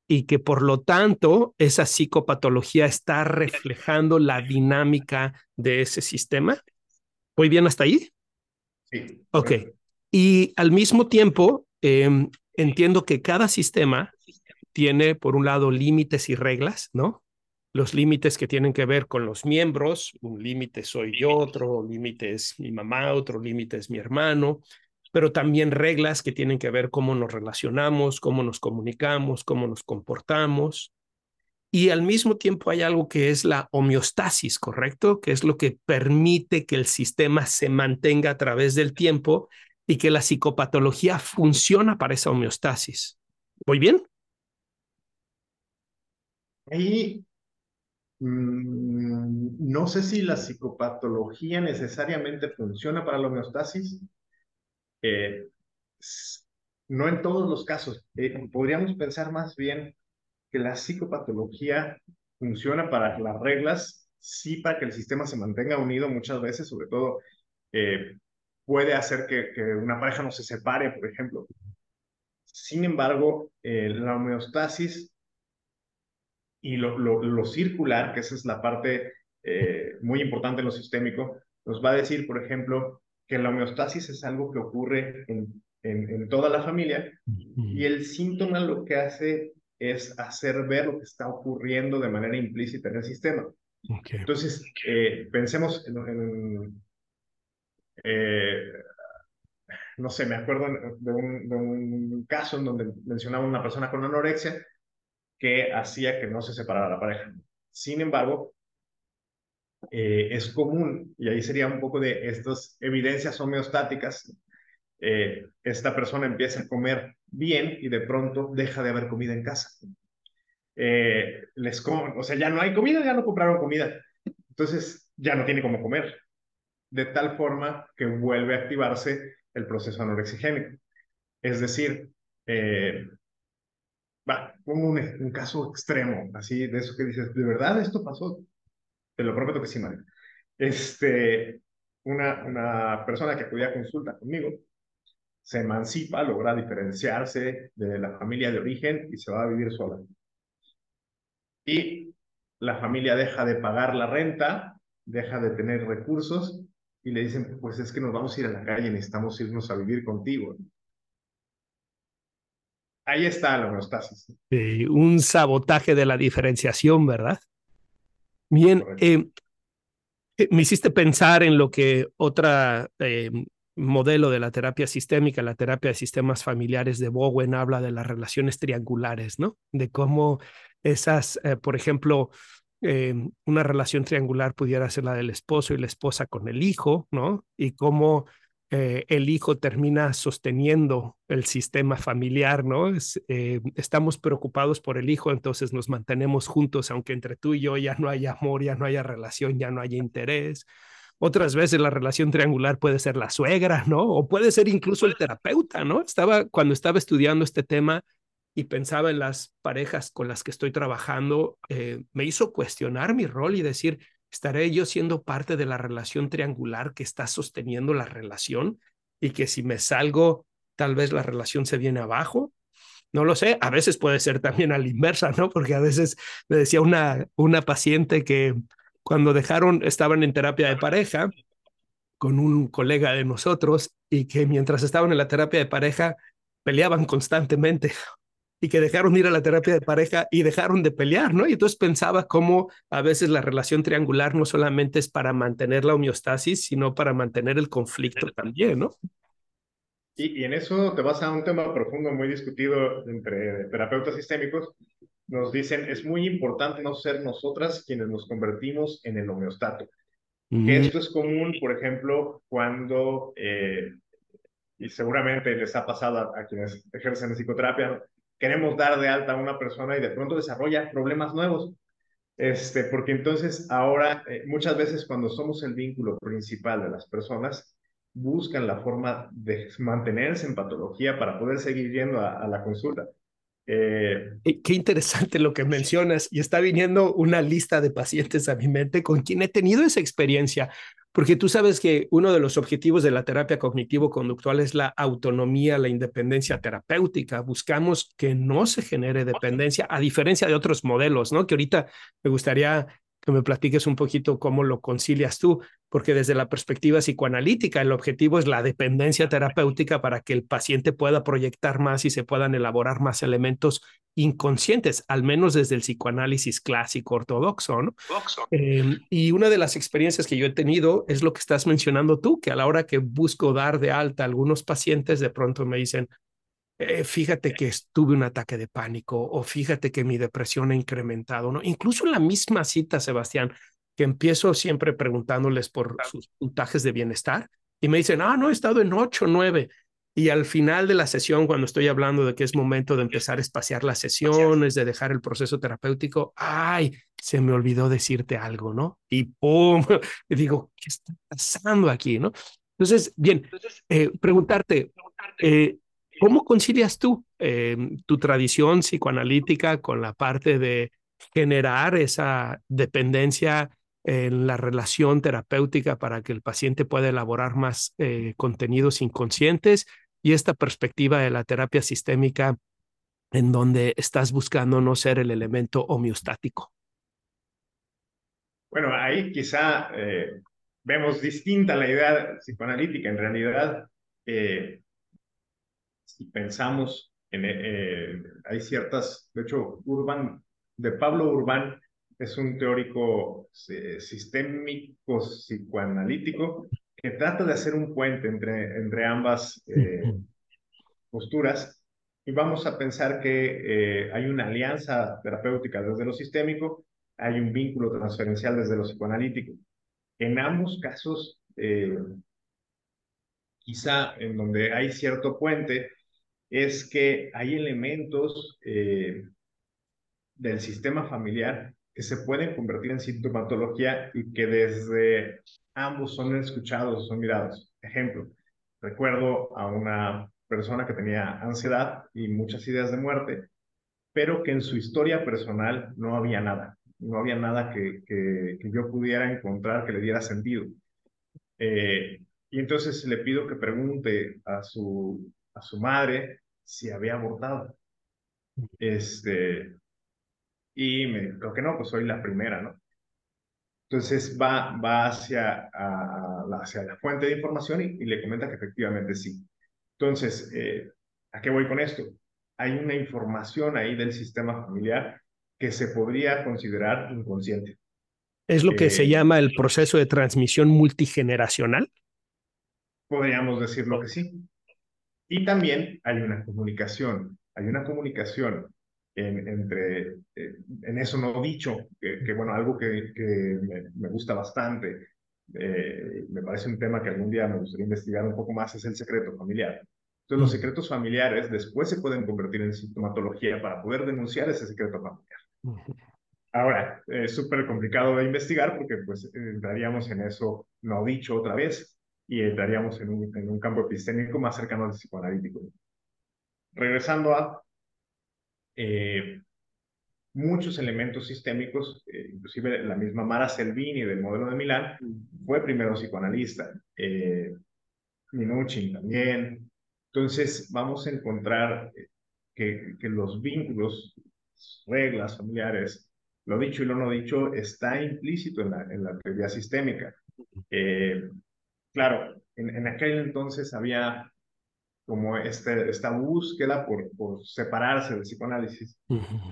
y que por lo tanto esa psicopatología está reflejando la dinámica de ese sistema. ¿Voy bien hasta ahí? Sí. Ok. Y al mismo tiempo, eh, entiendo que cada sistema tiene, por un lado, límites y reglas, ¿no? Los límites que tienen que ver con los miembros, un límite soy yo, otro límite es mi mamá, otro límite es mi hermano, pero también reglas que tienen que ver cómo nos relacionamos, cómo nos comunicamos, cómo nos comportamos. Y al mismo tiempo hay algo que es la homeostasis, ¿correcto? Que es lo que permite que el sistema se mantenga a través del tiempo y que la psicopatología funciona para esa homeostasis. ¿Voy bien? Ahí mm, no sé si la psicopatología necesariamente funciona para la homeostasis. Eh, no en todos los casos. Eh, podríamos pensar más bien que la psicopatología funciona para las reglas, sí para que el sistema se mantenga unido muchas veces, sobre todo eh, puede hacer que, una pareja no se separe, por ejemplo. Sin embargo, la homeostasis y lo, lo, lo, circular, que esa es la parte muy importante en lo sistémico, nos va a decir, por ejemplo, que la homeostasis es algo que ocurre en, en, en toda la familia y el síntoma lo que hace es hacer ver lo que está ocurriendo de manera implícita en el sistema. Okay. Entonces, eh, pensemos en, en eh, no sé, me acuerdo de un, de un, caso en donde mencionaba una persona con anorexia que hacía que no se separara la pareja. Sin embargo, eh, es común, y ahí sería un poco de estas evidencias homeostáticas, eh, esta persona empieza a comer bien y de pronto deja de haber comida en casa. Eh, les o sea, ya no hay comida, ya no compraron comida. Entonces, ya no tiene cómo comer. De tal forma que vuelve a activarse el proceso anorexigénico. Es decir, eh, va, pongo un, un, caso extremo, así de eso que dices, ¿de verdad esto pasó? Te lo prometo que sí, María. Este, una, una persona que acudía a consulta conmigo se emancipa, logra diferenciarse de la familia de origen y se va a vivir sola. Y la familia deja de pagar la renta, deja de tener recursos y le dicen, pues es que nos vamos a ir a la calle, necesitamos irnos a vivir contigo. Ahí está la homeostasis. Sí, un sabotaje de la diferenciación, ¿verdad? Bien, eh, me hiciste pensar en lo que otra eh, modelo de la terapia sistémica, la terapia de sistemas familiares de Bowen habla de las relaciones triangulares, ¿no? De cómo esas, eh, por ejemplo, eh, una relación triangular pudiera ser la del esposo y la esposa con el hijo, ¿no? Y cómo eh, el hijo termina sosteniendo el sistema familiar, ¿no? Eh, estamos preocupados por el hijo, entonces nos mantenemos juntos, aunque entre tú y yo ya no haya amor, ya no haya relación, ya no haya interés. Otras veces la relación triangular puede ser la suegra, ¿no? O puede ser incluso el terapeuta, ¿no? Estaba, cuando estaba estudiando este tema y pensaba en las parejas con las que estoy trabajando, eh, me hizo cuestionar mi rol y decir, ¿estaré yo siendo parte de la relación triangular que está sosteniendo la relación? Y que si me salgo, tal vez la relación se viene abajo. No lo sé, a veces puede ser también a la inversa, ¿no? Porque a veces me decía una, una paciente que cuando dejaron, estaban en terapia de pareja con un colega de nosotros y que mientras estaban en la terapia de pareja peleaban constantemente y que dejaron ir a la terapia de pareja y dejaron de pelear, ¿no? Y entonces pensaba cómo a veces la relación triangular no solamente es para mantener la homeostasis, sino para mantener el conflicto también, ¿no? Y, y en eso te vas a un tema profundo muy discutido entre terapeutas sistémicos, nos dicen, es muy importante no ser nosotras quienes nos convertimos en el homeostato. Mm. Esto es común, por ejemplo, cuando, eh, y seguramente les ha pasado a, a, quienes ejercen psicoterapia, queremos dar de alta a una persona y de pronto desarrolla problemas nuevos. Este, porque entonces ahora, eh, muchas veces cuando somos el vínculo principal de las personas, buscan la forma de mantenerse en patología para poder seguir yendo a, la consulta. Eh, Qué interesante lo que mencionas y está viniendo una lista de pacientes a mi mente con quien he tenido esa experiencia, porque tú sabes que uno de los objetivos de la terapia cognitivo-conductual es la autonomía, la independencia terapéutica. Buscamos que no se genere dependencia, a diferencia de otros modelos, ¿no? Que ahorita me gustaría que me platiques un poquito cómo lo concilias tú, porque desde la perspectiva psicoanalítica el objetivo es la dependencia terapéutica para que el paciente pueda proyectar más y se puedan elaborar más elementos inconscientes, al menos desde el psicoanálisis clásico ortodoxo. ¿no? Eh, y una de las experiencias que yo he tenido es lo que estás mencionando tú, que a la hora que busco dar de alta a algunos pacientes, de pronto me dicen, eh, fíjate que tuve un ataque de pánico o fíjate que mi depresión ha incrementado, ¿no? Incluso en la misma cita, Sebastián, que empiezo siempre preguntándoles por sus puntajes de bienestar y me dicen, ah, no, he estado en ocho, nueve. Y al final de la sesión, cuando estoy hablando de que es momento de empezar a espaciar las sesiones, de dejar el proceso terapéutico, ay, se me olvidó decirte algo, ¿no? Y ¡pum! Y digo, ¿qué está pasando aquí, no? Entonces, bien, eh, preguntarte, eh, ¿cómo concilias tú eh, tu tradición psicoanalítica con la parte de generar esa dependencia en la relación terapéutica para que el paciente pueda elaborar más contenidos inconscientes y esta perspectiva de la terapia sistémica en donde estás buscando no ser el elemento homeostático? Bueno, ahí quizá eh, vemos distinta la idea psicoanalítica. En realidad, eh, si pensamos en, eh, hay ciertas, de hecho, Urban, de Pablo Urbán, es un teórico sistémico psicoanalítico que trata de hacer un puente entre, entre ambas eh, posturas y vamos a pensar que eh, hay una alianza terapéutica desde lo sistémico, hay un vínculo transferencial desde lo psicoanalítico. En ambos casos, eh, quizá en donde hay cierto puente, es que hay elementos del sistema familiar que se pueden convertir en sintomatología y que desde ambos son escuchados, son mirados. Ejemplo, recuerdo a una persona que tenía ansiedad y muchas ideas de muerte, pero que en su historia personal no había nada, no había nada que, que, yo pudiera encontrar que le diera sentido. Eh, y entonces le pido que pregunte a su, a su madre si había abortado. Este, y me dijo que no, pues soy la primera, ¿no? Entonces va, va hacia, hacia la fuente de información y, le comenta que efectivamente sí. Entonces, eh, ¿a qué voy con esto? Hay una información ahí del sistema familiar que se podría considerar inconsciente. ¿Es lo que se eh, llama el proceso de transmisión multigeneracional? Podríamos decirlo que sí. Y también hay una comunicación, hay una comunicación en, entre, eh, en eso no dicho, que, bueno, algo que, que me, gusta bastante, eh, me parece un tema que algún día me gustaría investigar un poco más, es el secreto familiar. Entonces, los secretos familiares después se pueden convertir en sintomatología para poder denunciar ese secreto familiar. Ahora, es súper complicado de investigar porque pues entraríamos en eso no dicho otra vez y entraríamos en un, en un campo epistémico más cercano al psicoanalítico. Regresando a eh, muchos elementos sistémicos, eh, inclusive la misma Mara Selvini del modelo de Milán, fue primero psicoanalista, eh, Minuchin también. Entonces vamos a encontrar que, que los vínculos, reglas familiares, lo dicho y lo no dicho, está implícito en la, en la teoría sistémica. Claro, en, en aquel entonces había como este, esta búsqueda por, por separarse del psicoanálisis.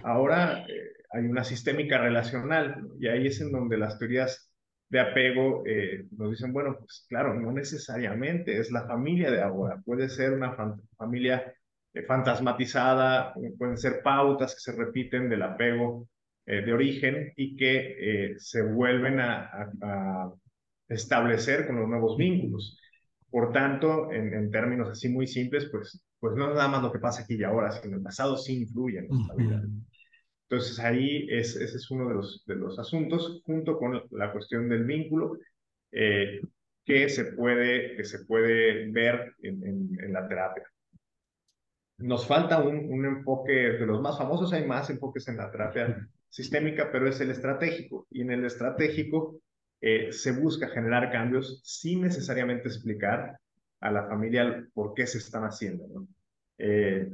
Ahora eh, hay una sistémica relacional y ahí es en donde las teorías de apego eh, nos dicen, bueno, pues claro, no necesariamente es la familia de ahora, puede ser una familia eh, fantasmatizada, pueden ser pautas que se repiten del apego de origen y que se vuelven a, a establecer con los nuevos vínculos. Por tanto, en, términos así muy simples, pues, pues no es nada más lo que pasa aquí y ahora, sino el pasado sí influye en nuestra vida. Entonces ahí es, ese es uno de los, de los asuntos, junto con la cuestión del vínculo, eh, que, se puede, que se puede ver en, en, la terapia. Nos falta un, un, enfoque, de los más famosos hay más enfoques en la terapia sistémica, pero es el estratégico. Y en el estratégico eh, se busca generar cambios sin necesariamente explicar a la familia por qué se están haciendo. Eh,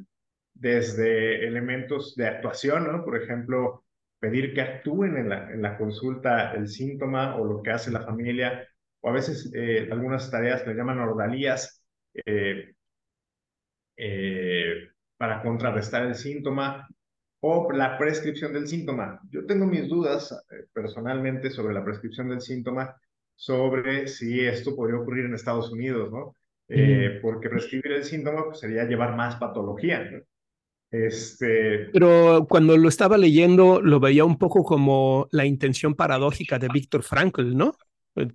desde elementos de actuación, por ejemplo, pedir que actúen en la, en la consulta el síntoma o lo que hace la familia, o a veces eh, algunas tareas le llaman ordalías para contrarrestar el síntoma, o la prescripción del síntoma. Yo tengo mis dudas eh, personalmente sobre la prescripción del síntoma, sobre si esto podría ocurrir en Estados Unidos, ¿no? Eh, porque prescribir el síntoma pues, sería llevar más patología. ¿no? Este... Pero cuando lo estaba leyendo, lo veía un poco como la intención paradójica de Víctor Frankl, ¿no?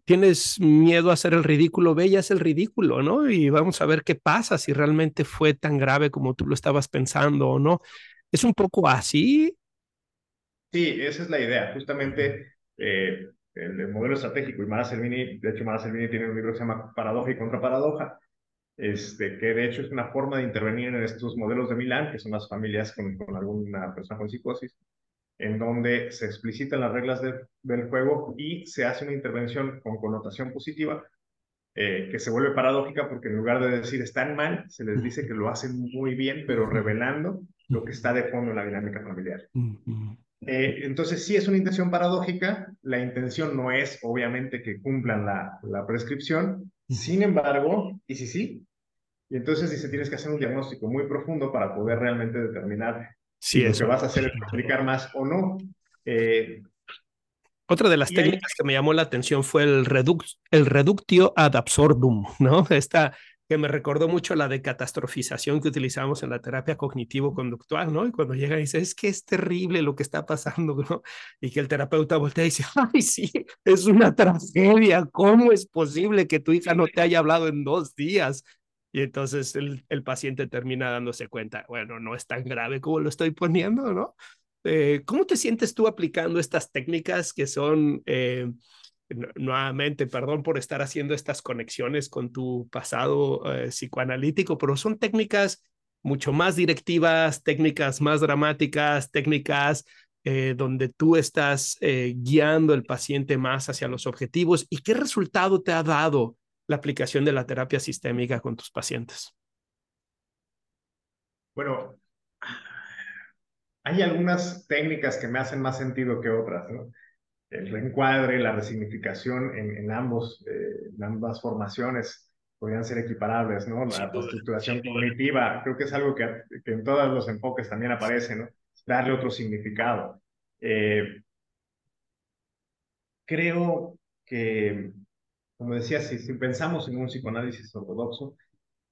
tienes miedo a hacer el ridículo, ve y haz el ridículo, ¿no? Y vamos a ver qué pasa, si realmente fue tan grave como tú lo estabas pensando o no. ¿Es un poco así? Sí, esa es la idea. Justamente eh, el, modelo estratégico y Mara Selvini, de hecho Mara Selvini tiene un libro que se llama Paradoja y Contraparadoja, este, que de hecho es una forma de intervenir en estos modelos de Milán, que son las familias con, con alguna persona con psicosis, en donde se explicitan las reglas del juego y se hace una intervención con connotación positiva, eh, que se vuelve paradójica porque en lugar de decir están mal, se les dice que lo hacen muy bien, pero revelando lo que está de fondo en la dinámica familiar. Eh, entonces, sí es una intención paradójica, la intención no es obviamente que cumplan la, la prescripción, sin embargo, y sí, sí, y entonces dice, tienes que hacer un diagnóstico muy profundo para poder realmente determinar si lo que vas a hacer es aplicar más o no. Eh, otra de las técnicas que me llamó la atención fue el, reduc el reductio ad absurdum, ¿no? Esta que me recordó mucho la de catastrofización que utilizamos en la terapia cognitivo-conductual, ¿no? Y cuando llega y dice, es que es terrible lo que está pasando, ¿no? Y que el terapeuta voltea y dice, ay, sí, es una tragedia, ¿cómo es posible que tu hija no te haya hablado en dos días? Y entonces el, el paciente termina dándose cuenta, bueno, no es tan grave como lo estoy poniendo, ¿no? Eh, ¿Cómo te sientes tú aplicando estas técnicas que son, eh, nuevamente, perdón por estar haciendo estas conexiones con tu pasado eh, psicoanalítico, pero son técnicas mucho más directivas, técnicas más dramáticas, técnicas donde tú estás guiando al paciente más hacia los objetivos? ¿Y qué resultado te ha dado la aplicación de la terapia sistémica con tus pacientes? Bueno, hay algunas técnicas que me hacen más sentido que otras, ¿no? El reencuadre, la resignificación en, ambos, eh, en ambas formaciones podrían ser equiparables, ¿no? La estructuración cognitiva, creo que es algo que, que, en todos los enfoques también aparece, ¿no? Darle otro significado. Eh, creo que como decía, si, si pensamos en un psicoanálisis ortodoxo,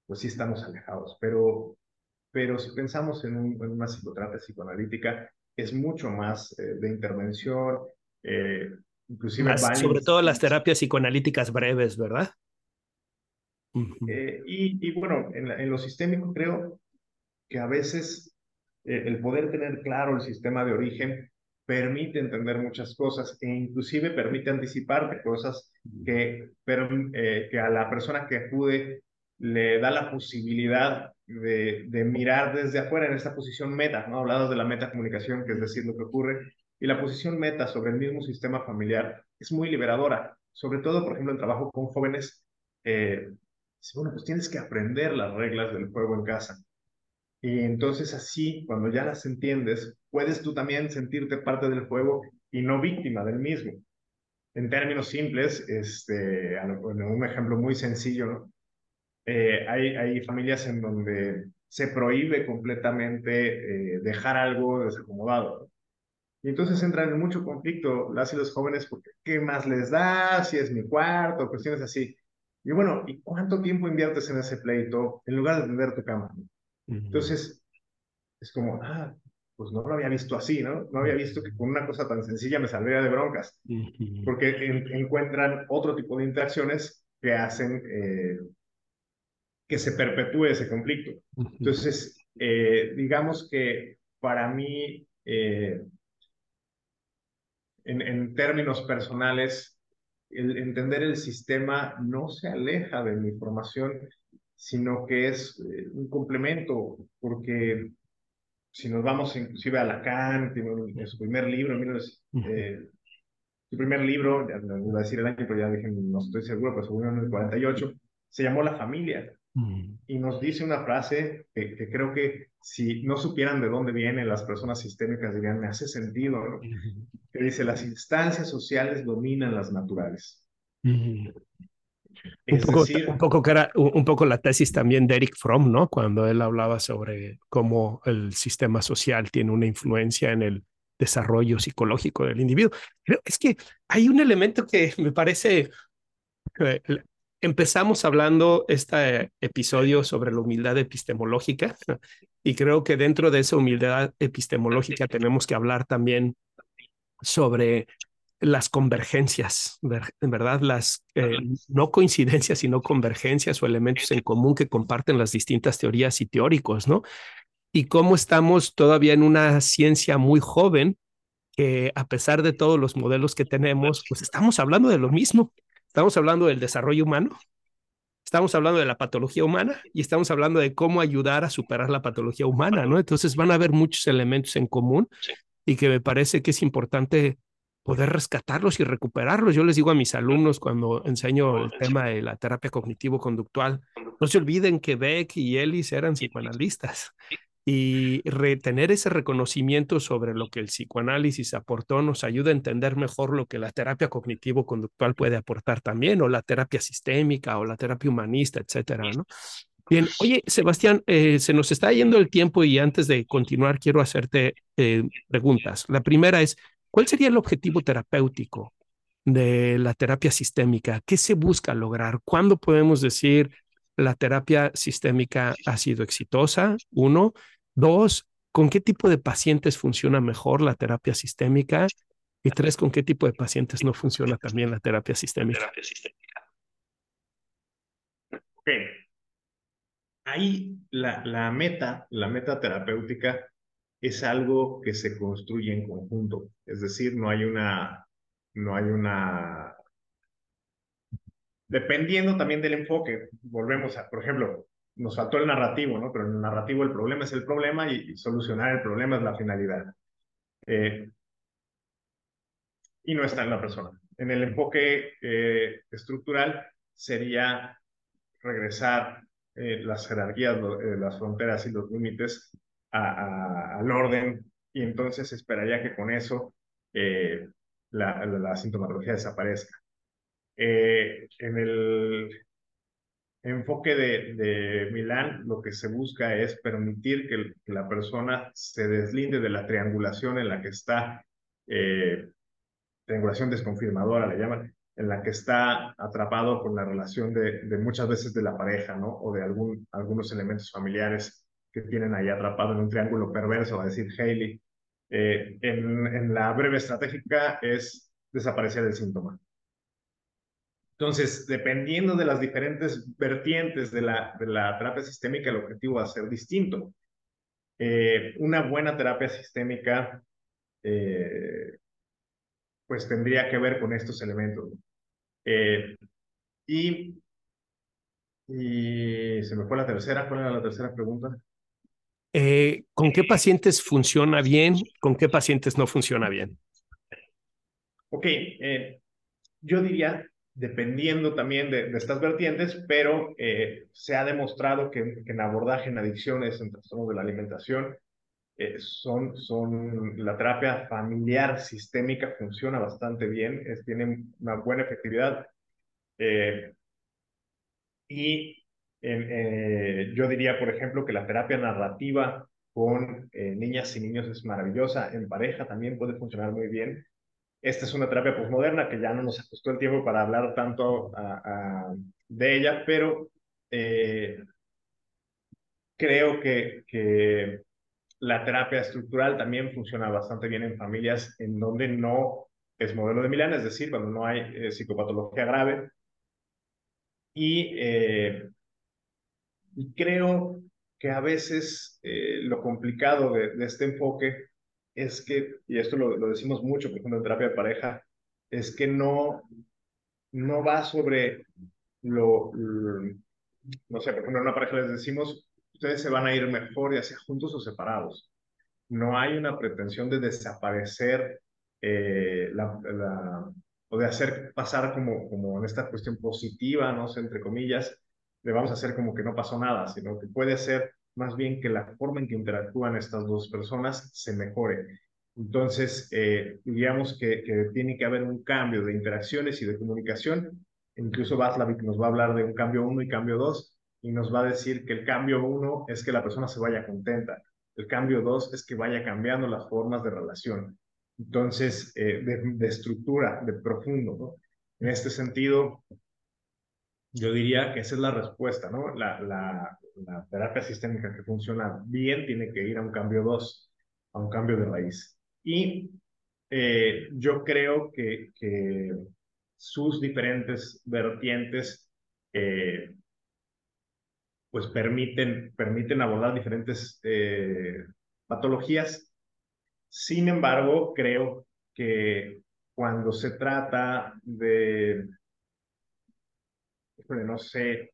pues sí estamos alejados, pero, pero si pensamos en, una psicoterapia psicoanalítica, es mucho más eh, de intervención, eh, inclusive... sobre todo las terapias psicoanalíticas breves, ¿verdad? Eh, y, y, bueno, en, en, lo sistémico creo que a veces el poder tener claro el sistema de origen permite entender muchas cosas e inclusive permite anticiparte cosas que, eh, que a la persona que acude le da la posibilidad de, de, mirar desde afuera en esta posición meta, ¿no? Hablado de la metacomunicación, que es decir, lo que ocurre, y la posición meta sobre el mismo sistema familiar es muy liberadora, sobre todo, por ejemplo, en trabajo con jóvenes, eh, bueno, pues tienes que aprender las reglas del juego en casa. Y entonces así, cuando ya las entiendes, puedes tú también sentirte parte del juego y no víctima del mismo. En términos simples, este, un ejemplo muy sencillo, ¿no? Eh, hay, hay familias en donde se prohíbe completamente eh, dejar algo desacomodado. Y entonces entran en mucho conflicto las y los jóvenes porque ¿qué más les da? Si es mi cuarto, cuestiones así. Y bueno, ¿y cuánto tiempo inviertes en ese pleito en lugar de tender tu cama? Entonces, es como, ah, pues no lo había visto así, ¿no? No había visto que con una cosa tan sencilla me saldría de broncas, porque encuentran otro tipo de interacciones que hacen eh, que se perpetúe ese conflicto. Entonces, eh, digamos que para mí, eh, en, en, términos personales, el entender el sistema no se aleja de mi formación, sino que es eh, un complemento, porque si nos vamos inclusive a Lacan, en su primer libro, eh, su primer libro, voy a decir el año, pero ya dije, no estoy seguro, pero seguro en el 48, se llamó La familia. Y nos dice una frase que, creo que si no supieran de dónde vienen las personas sistémicas dirían, me hace sentido, que dice, las instancias sociales dominan las naturales. Un poco, un, poco que era, un poco la tesis también de Eric Fromm, ¿no? Cuando él hablaba sobre cómo el sistema social tiene una influencia en el desarrollo psicológico del individuo. Pero es que hay un elemento que me parece... empezamos hablando este episodio sobre la humildad epistemológica y creo que dentro de esa humildad epistemológica tenemos que hablar también sobre las convergencias, en verdad, las eh, no coincidencias, sino convergencias o elementos en común que comparten las distintas teorías y teóricos, ¿no? Y cómo estamos todavía en una ciencia muy joven, que a pesar de todos los modelos que tenemos, pues estamos hablando de lo mismo. Estamos hablando del desarrollo humano, estamos hablando de la patología humana y estamos hablando de cómo ayudar a superar la patología humana, ¿no? Entonces van a haber muchos elementos en común y que me parece que es importante poder rescatarlos y recuperarlos. Yo les digo a mis alumnos cuando enseño el tema de la terapia cognitivo-conductual, no se olviden que Beck y Ellis eran psicoanalistas y retener ese reconocimiento sobre lo que el psicoanálisis aportó nos ayuda a entender mejor lo que la terapia cognitivo-conductual puede aportar también, o la terapia sistémica, o la terapia humanista, etcétera, ¿no? Bien, oye, Sebastián, eh, se nos está yendo el tiempo y antes de continuar quiero hacerte eh, preguntas. La primera es, ¿cuál sería el objetivo terapéutico de la terapia sistémica? ¿Qué se busca lograr? ¿Cuándo podemos decir la terapia sistémica ha sido exitosa? Uno. Dos, ¿con qué tipo de pacientes funciona mejor la terapia sistémica? Y tres, ¿con qué tipo de pacientes no funciona también la terapia sistémica? Ok. Ahí la, la meta, la meta terapéutica es algo que se construye en conjunto. Es decir, no hay una, no hay una dependiendo también del enfoque, volvemos a, por ejemplo, nos faltó el narrativo, ¿no? Pero en el narrativo el problema es el problema y, solucionar el problema es la finalidad. Eh, y no está en la persona. En el enfoque eh, estructural sería regresar eh, las jerarquías, las fronteras y los límites al orden y entonces esperaría que con eso la, la, sintomatología desaparezca. en el enfoque de, de, Milán lo que se busca es permitir que, la persona se deslinde de la triangulación en la que está, eh, triangulación desconfirmadora le llaman, en la que está atrapado con la relación de, de, muchas veces de la pareja, ¿no? O de algún, algunos elementos familiares que tienen ahí atrapado en un triángulo perverso, va a decir Haley. Eh, en, en la breve estratégica es desaparecer el síntoma. Entonces, dependiendo de las diferentes vertientes de la, de la terapia sistémica, el objetivo va a ser distinto. Eh, una buena terapia sistémica, eh, pues tendría que ver con estos elementos. Eh, y, y se me fue la tercera. ¿Cuál era la tercera pregunta? ¿Con qué pacientes funciona bien? ¿Con qué pacientes no funciona bien? Ok, yo diría dependiendo también de, estas vertientes, pero eh, se ha demostrado que, en abordaje en adicciones, en trastornos de la alimentación, eh, son, son, la terapia familiar sistémica funciona bastante bien, tiene una buena efectividad. Eh, y yo diría, por ejemplo, que la terapia narrativa con niñas y niños es maravillosa, en pareja también puede funcionar muy bien. Esta es una terapia posmoderna que ya no nos ajustó el tiempo para hablar tanto de ella, pero eh, creo que, la terapia estructural también funciona bastante bien en familias en donde no es modelo de Milán, es decir, cuando no hay eh, psicopatología grave. Y, eh, y, creo que a veces lo complicado de, de, este enfoque es que, y esto lo, decimos mucho, por ejemplo, en terapia de pareja, es que no, no va sobre lo, no sé, por ejemplo, en una pareja les decimos, ustedes se van a ir mejor, ya sea juntos o separados. No hay una pretensión de desaparecer eh, la, la, o de hacer pasar como, como en esta cuestión positiva, no sé, entre comillas, le vamos a hacer como que no pasó nada, sino que puede ser más bien que la forma en que interactúan estas dos personas se mejore. Entonces, eh, digamos que, que, tiene que haber un cambio de interacciones y de comunicación. Incluso Václavic nos va a hablar de un cambio uno y cambio dos, y nos va a decir que el cambio uno es que la persona se vaya contenta. El cambio dos es que vaya cambiando las formas de relación. Entonces, eh, de, estructura, de profundo. En este sentido, yo diría que esa es la respuesta, ¿no? La, terapia sistémica que funciona bien tiene que ir a un cambio 2, a un cambio de raíz. Y eh, yo creo que, que sus diferentes vertientes eh, pues permiten, permiten abordar diferentes eh, patologías. Sin embargo, creo que cuando se trata de, no sé,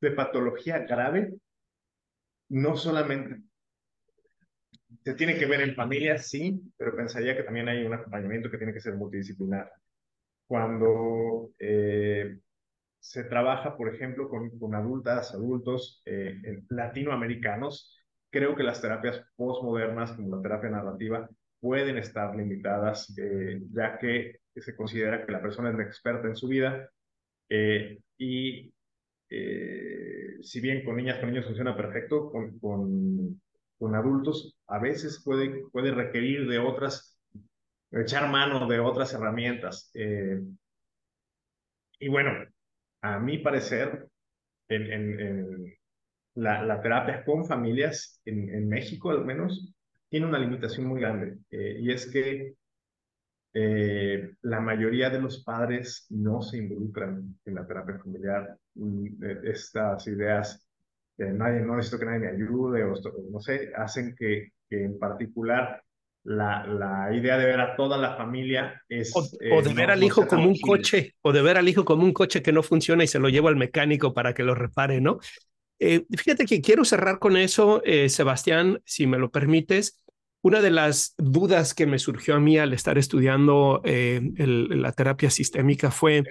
de patología grave, no solamente se tiene que ver en familia, sí, pero pensaría que también hay un acompañamiento que tiene que ser multidisciplinar. Cuando eh, se trabaja, por ejemplo, con, con adultas, adultos eh, latinoamericanos, creo que las terapias postmodernas, como la terapia narrativa, pueden estar limitadas, eh, ya que se considera que la persona es experta en su vida y si bien con niñas, con niños funciona perfecto, con, con con adultos a veces puede, puede requerir de otras, echar mano de otras herramientas. Eh, y bueno, a mi parecer, en, en, la, terapia con familias, en, en, México al menos, tiene una limitación muy grande. Eh, y es que eh, la mayoría de los padres no se involucran en la terapia familiar. Estas ideas nadie, no necesito que nadie me ayude, o no sé, hacen que, que en particular la, la, idea de ver a toda la familia es... O, eh, de ver al hijo como un coche, o de ver al hijo como un coche que no funciona y se lo llevo al mecánico para que lo repare, ¿no? Eh, fíjate que quiero cerrar con eso, eh, Sebastián, si me lo permites. Una de las dudas que me surgió a mí al estar estudiando el, la terapia sistémica fue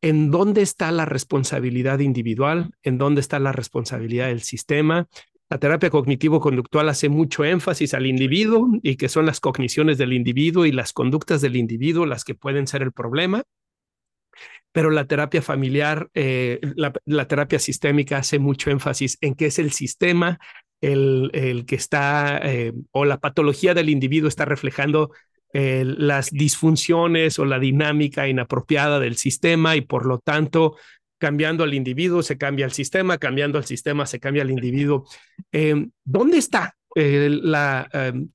en dónde está la responsabilidad individual, en dónde está la responsabilidad del sistema. La terapia cognitivo-conductual hace mucho énfasis al individuo y que son las cogniciones del individuo y las conductas del individuo las que pueden ser el problema. Pero la terapia familiar, eh, la, terapia sistémica hace mucho énfasis en que es el sistema el, el que está eh, o la patología del individuo está reflejando eh, las disfunciones o la dinámica inapropiada del sistema y por lo tanto cambiando al individuo se cambia el sistema, cambiando al sistema se cambia el individuo. Eh, ¿Dónde está eh, la, em,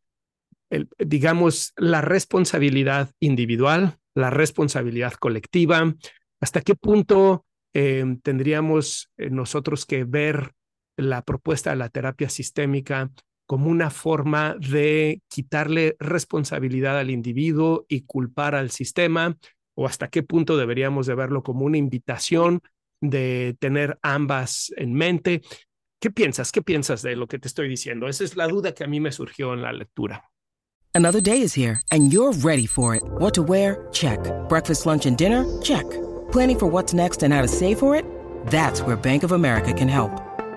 digamos, la responsabilidad individual, la responsabilidad colectiva? ¿Hasta qué punto em, tendríamos nosotros que ver la propuesta de la terapia sistémica como una forma de quitarle responsabilidad al individuo y culpar al sistema, o hasta qué punto deberíamos de verlo como una invitación de tener ambas en mente. ¿Qué piensas? ¿Qué piensas de lo que te estoy diciendo? Esa es la duda que a mí me surgió en la lectura. Another day is here and you're ready for it. What to wear? Check. Breakfast, lunch and dinner? Check. Planning for what's next and how to save for it? That's where Bank of America can help.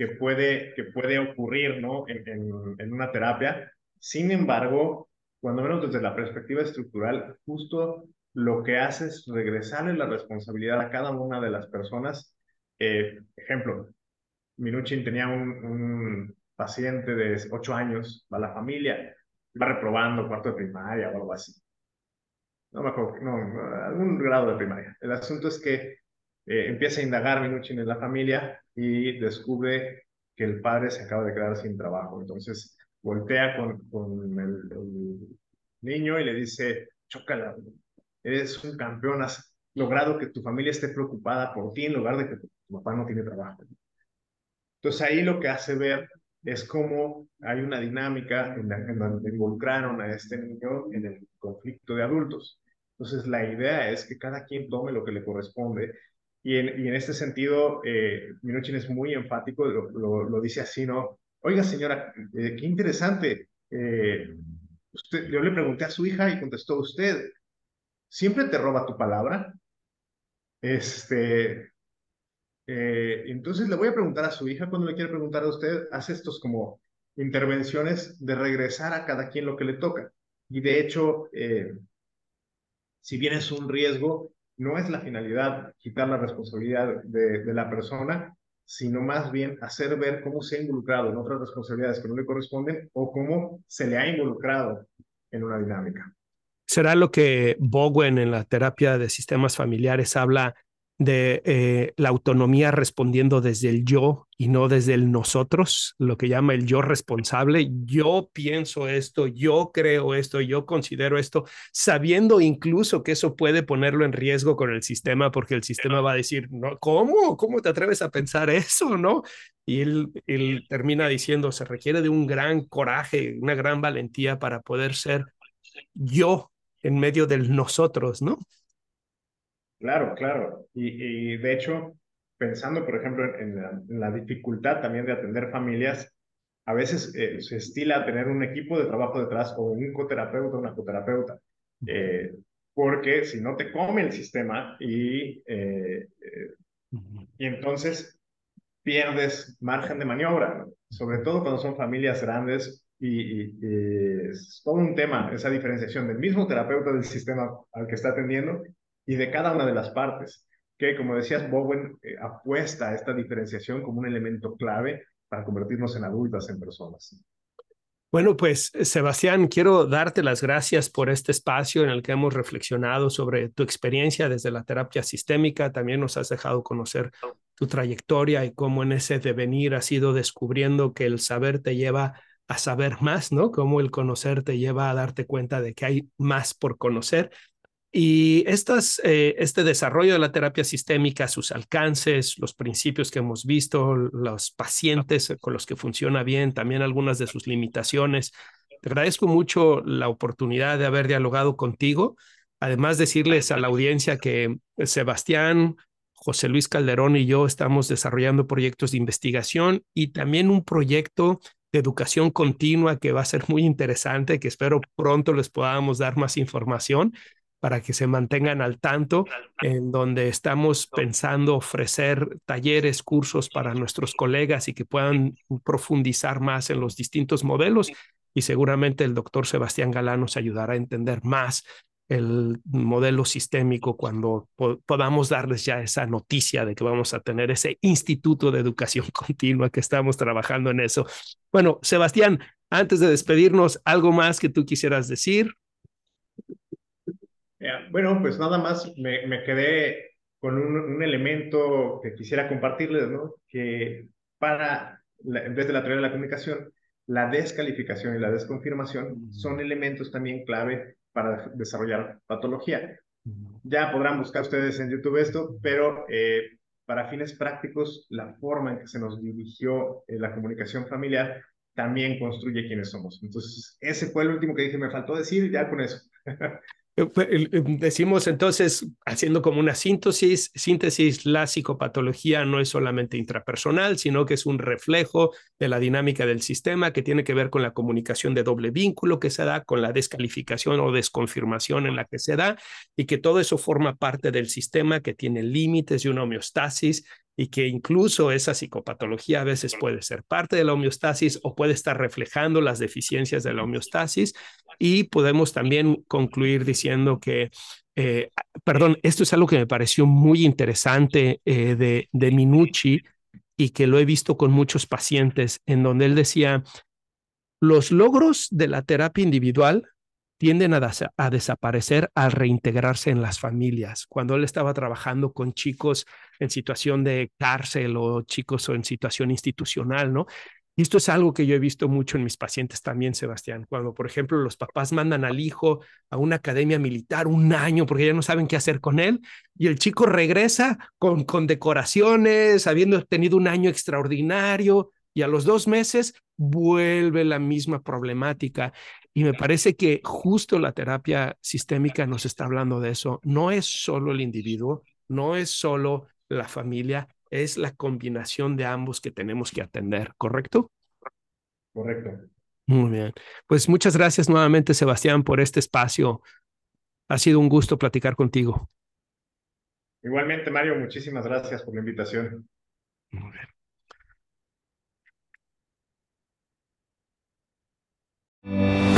que puede, que puede ocurrir ¿no? en, en, una terapia. Sin embargo, cuando menos desde la perspectiva estructural, justo lo que hace es regresarle la responsabilidad a cada una de las personas. Eh, ejemplo, Minuchin tenía un, un, paciente de 8 años, va a la familia, va reprobando cuarto de primaria o algo así. No me acuerdo, no, algún grado de primaria. El asunto es que eh, empieza a indagar Minuchin en la familia y descubre que el padre se acaba de quedar sin trabajo. Entonces voltea con, con el, niño y le dice, chócala, eres un campeón, has logrado que tu familia esté preocupada por ti en lugar de que tu, papá no tiene trabajo. Entonces ahí lo que hace ver es cómo hay una dinámica en, en donde involucraron a este niño en el conflicto de adultos. Entonces la idea es que cada quien tome lo que le corresponde y en, y este sentido, eh, Minuchin es muy enfático, lo, lo, dice así, ¿no? Oiga, señora, eh, qué interesante. Eh, usted, yo le pregunté a su hija y contestó usted, ¿siempre te roba tu palabra? Este, eh, entonces le voy a preguntar a su hija, cuando le quiere preguntar a usted, hace estos como intervenciones de regresar a cada quien lo que le toca. Y de hecho, si bien es un riesgo, no es la finalidad quitar la responsabilidad de, la persona, sino más bien hacer ver cómo se ha involucrado en otras responsabilidades que no le corresponden o cómo se le ha involucrado en una dinámica. ¿Será lo que Bowen en la terapia de sistemas familiares habla de eh, la autonomía respondiendo desde el yo y no desde el nosotros, lo que llama el yo responsable. Yo pienso esto, yo creo esto, yo considero esto, sabiendo incluso que eso puede ponerlo en riesgo con el sistema, porque el sistema va a decir, no, ¿cómo? ¿Cómo te atreves a pensar eso? ¿No? Y él, él termina diciendo, se requiere de un gran coraje, una gran valentía para poder ser yo en medio del nosotros, ¿no? Claro, claro. Y, de hecho, pensando, por ejemplo, en, la, dificultad también de atender familias, a veces eh, se estila tener un equipo de trabajo detrás o un coterapeuta, una coterapeuta, eh, porque si no te come el sistema y, eh, y entonces pierdes margen de maniobra, sobre todo cuando son familias grandes y, y, es todo un tema, esa diferenciación del mismo terapeuta del sistema al que está atendiendo y de cada una de las partes, que como decías, Bowen eh, apuesta a esta diferenciación como un elemento clave para convertirnos en adultas, en personas. Bueno, pues Sebastián, quiero darte las gracias por este espacio en el que hemos reflexionado sobre tu experiencia desde la terapia sistémica. También nos has dejado conocer tu trayectoria y cómo en ese devenir has ido descubriendo que el saber te lleva a saber más, ¿no? Cómo el conocer te lleva a darte cuenta de que hay más por conocer y estas, eh, este desarrollo de la terapia sistémica, sus alcances, los principios que hemos visto, los pacientes con los que funciona bien, también algunas de sus limitaciones. Te agradezco mucho la oportunidad de haber dialogado contigo. Además, decirles a la audiencia que Sebastián, José Luis Calderón y yo estamos desarrollando proyectos de investigación y también un proyecto de educación continua que va a ser muy interesante, que espero pronto les podamos dar más información para que se mantengan al tanto, en donde estamos pensando ofrecer talleres, cursos para nuestros colegas y que puedan profundizar más en los distintos modelos. Y seguramente el doctor Sebastián Galán nos ayudará a entender más el modelo sistémico cuando podamos darles ya esa noticia de que vamos a tener ese instituto de educación continua que estamos trabajando en eso. Bueno, Sebastián, antes de despedirnos, ¿algo más que tú quisieras decir? Bueno, pues nada más me, me quedé con un, un, elemento que quisiera compartirles, ¿no? Que para, desde la teoría de la comunicación, la descalificación y la desconfirmación son elementos también clave para desarrollar patología. Ya podrán buscar ustedes en YouTube esto, pero eh, para fines prácticos, la forma en que se nos dirigió eh, la comunicación familiar también construye quiénes somos. Entonces, ese fue el último que dije, me faltó decir, ya con eso. Eh, em, decimos entonces, haciendo como una síntesis, síntesis, la psicopatología no es solamente intrapersonal, sino que es un reflejo de la dinámica del sistema que tiene que ver con la comunicación de doble vínculo que se da, con la descalificación o desconfirmación en la que se da, y que todo eso forma parte del sistema que tiene límites y una homeostasis y que incluso esa psicopatología a veces puede ser parte de la homeostasis o puede estar reflejando las deficiencias de la homeostasis. Y podemos también concluir diciendo que, eh, perdón, esto es algo que me pareció muy interesante eh, de, de Minucci y que lo he visto con muchos pacientes, en donde él decía, los logros de la terapia individual tienden a, desaparecer al reintegrarse en las familias. Cuando él estaba trabajando con chicos en situación de cárcel o chicos en situación institucional, ¿no? Y esto es algo que yo he visto mucho en mis pacientes también, Sebastián, cuando, por ejemplo, los papás mandan al hijo a una academia militar un año porque ya no saben qué hacer con él y el chico regresa con, con decoraciones, habiendo tenido un año extraordinario y a los dos meses vuelve la misma problemática. Y me parece que justo la terapia sistémica nos está hablando de eso. No es solo el individuo, no es solo la familia, es la combinación de ambos que tenemos que atender, ¿correcto? Correcto. Muy bien. Pues muchas gracias nuevamente, Sebastián, por este espacio. Ha sido un gusto platicar contigo. Igualmente, Mario, muchísimas gracias por la invitación. Muy bien.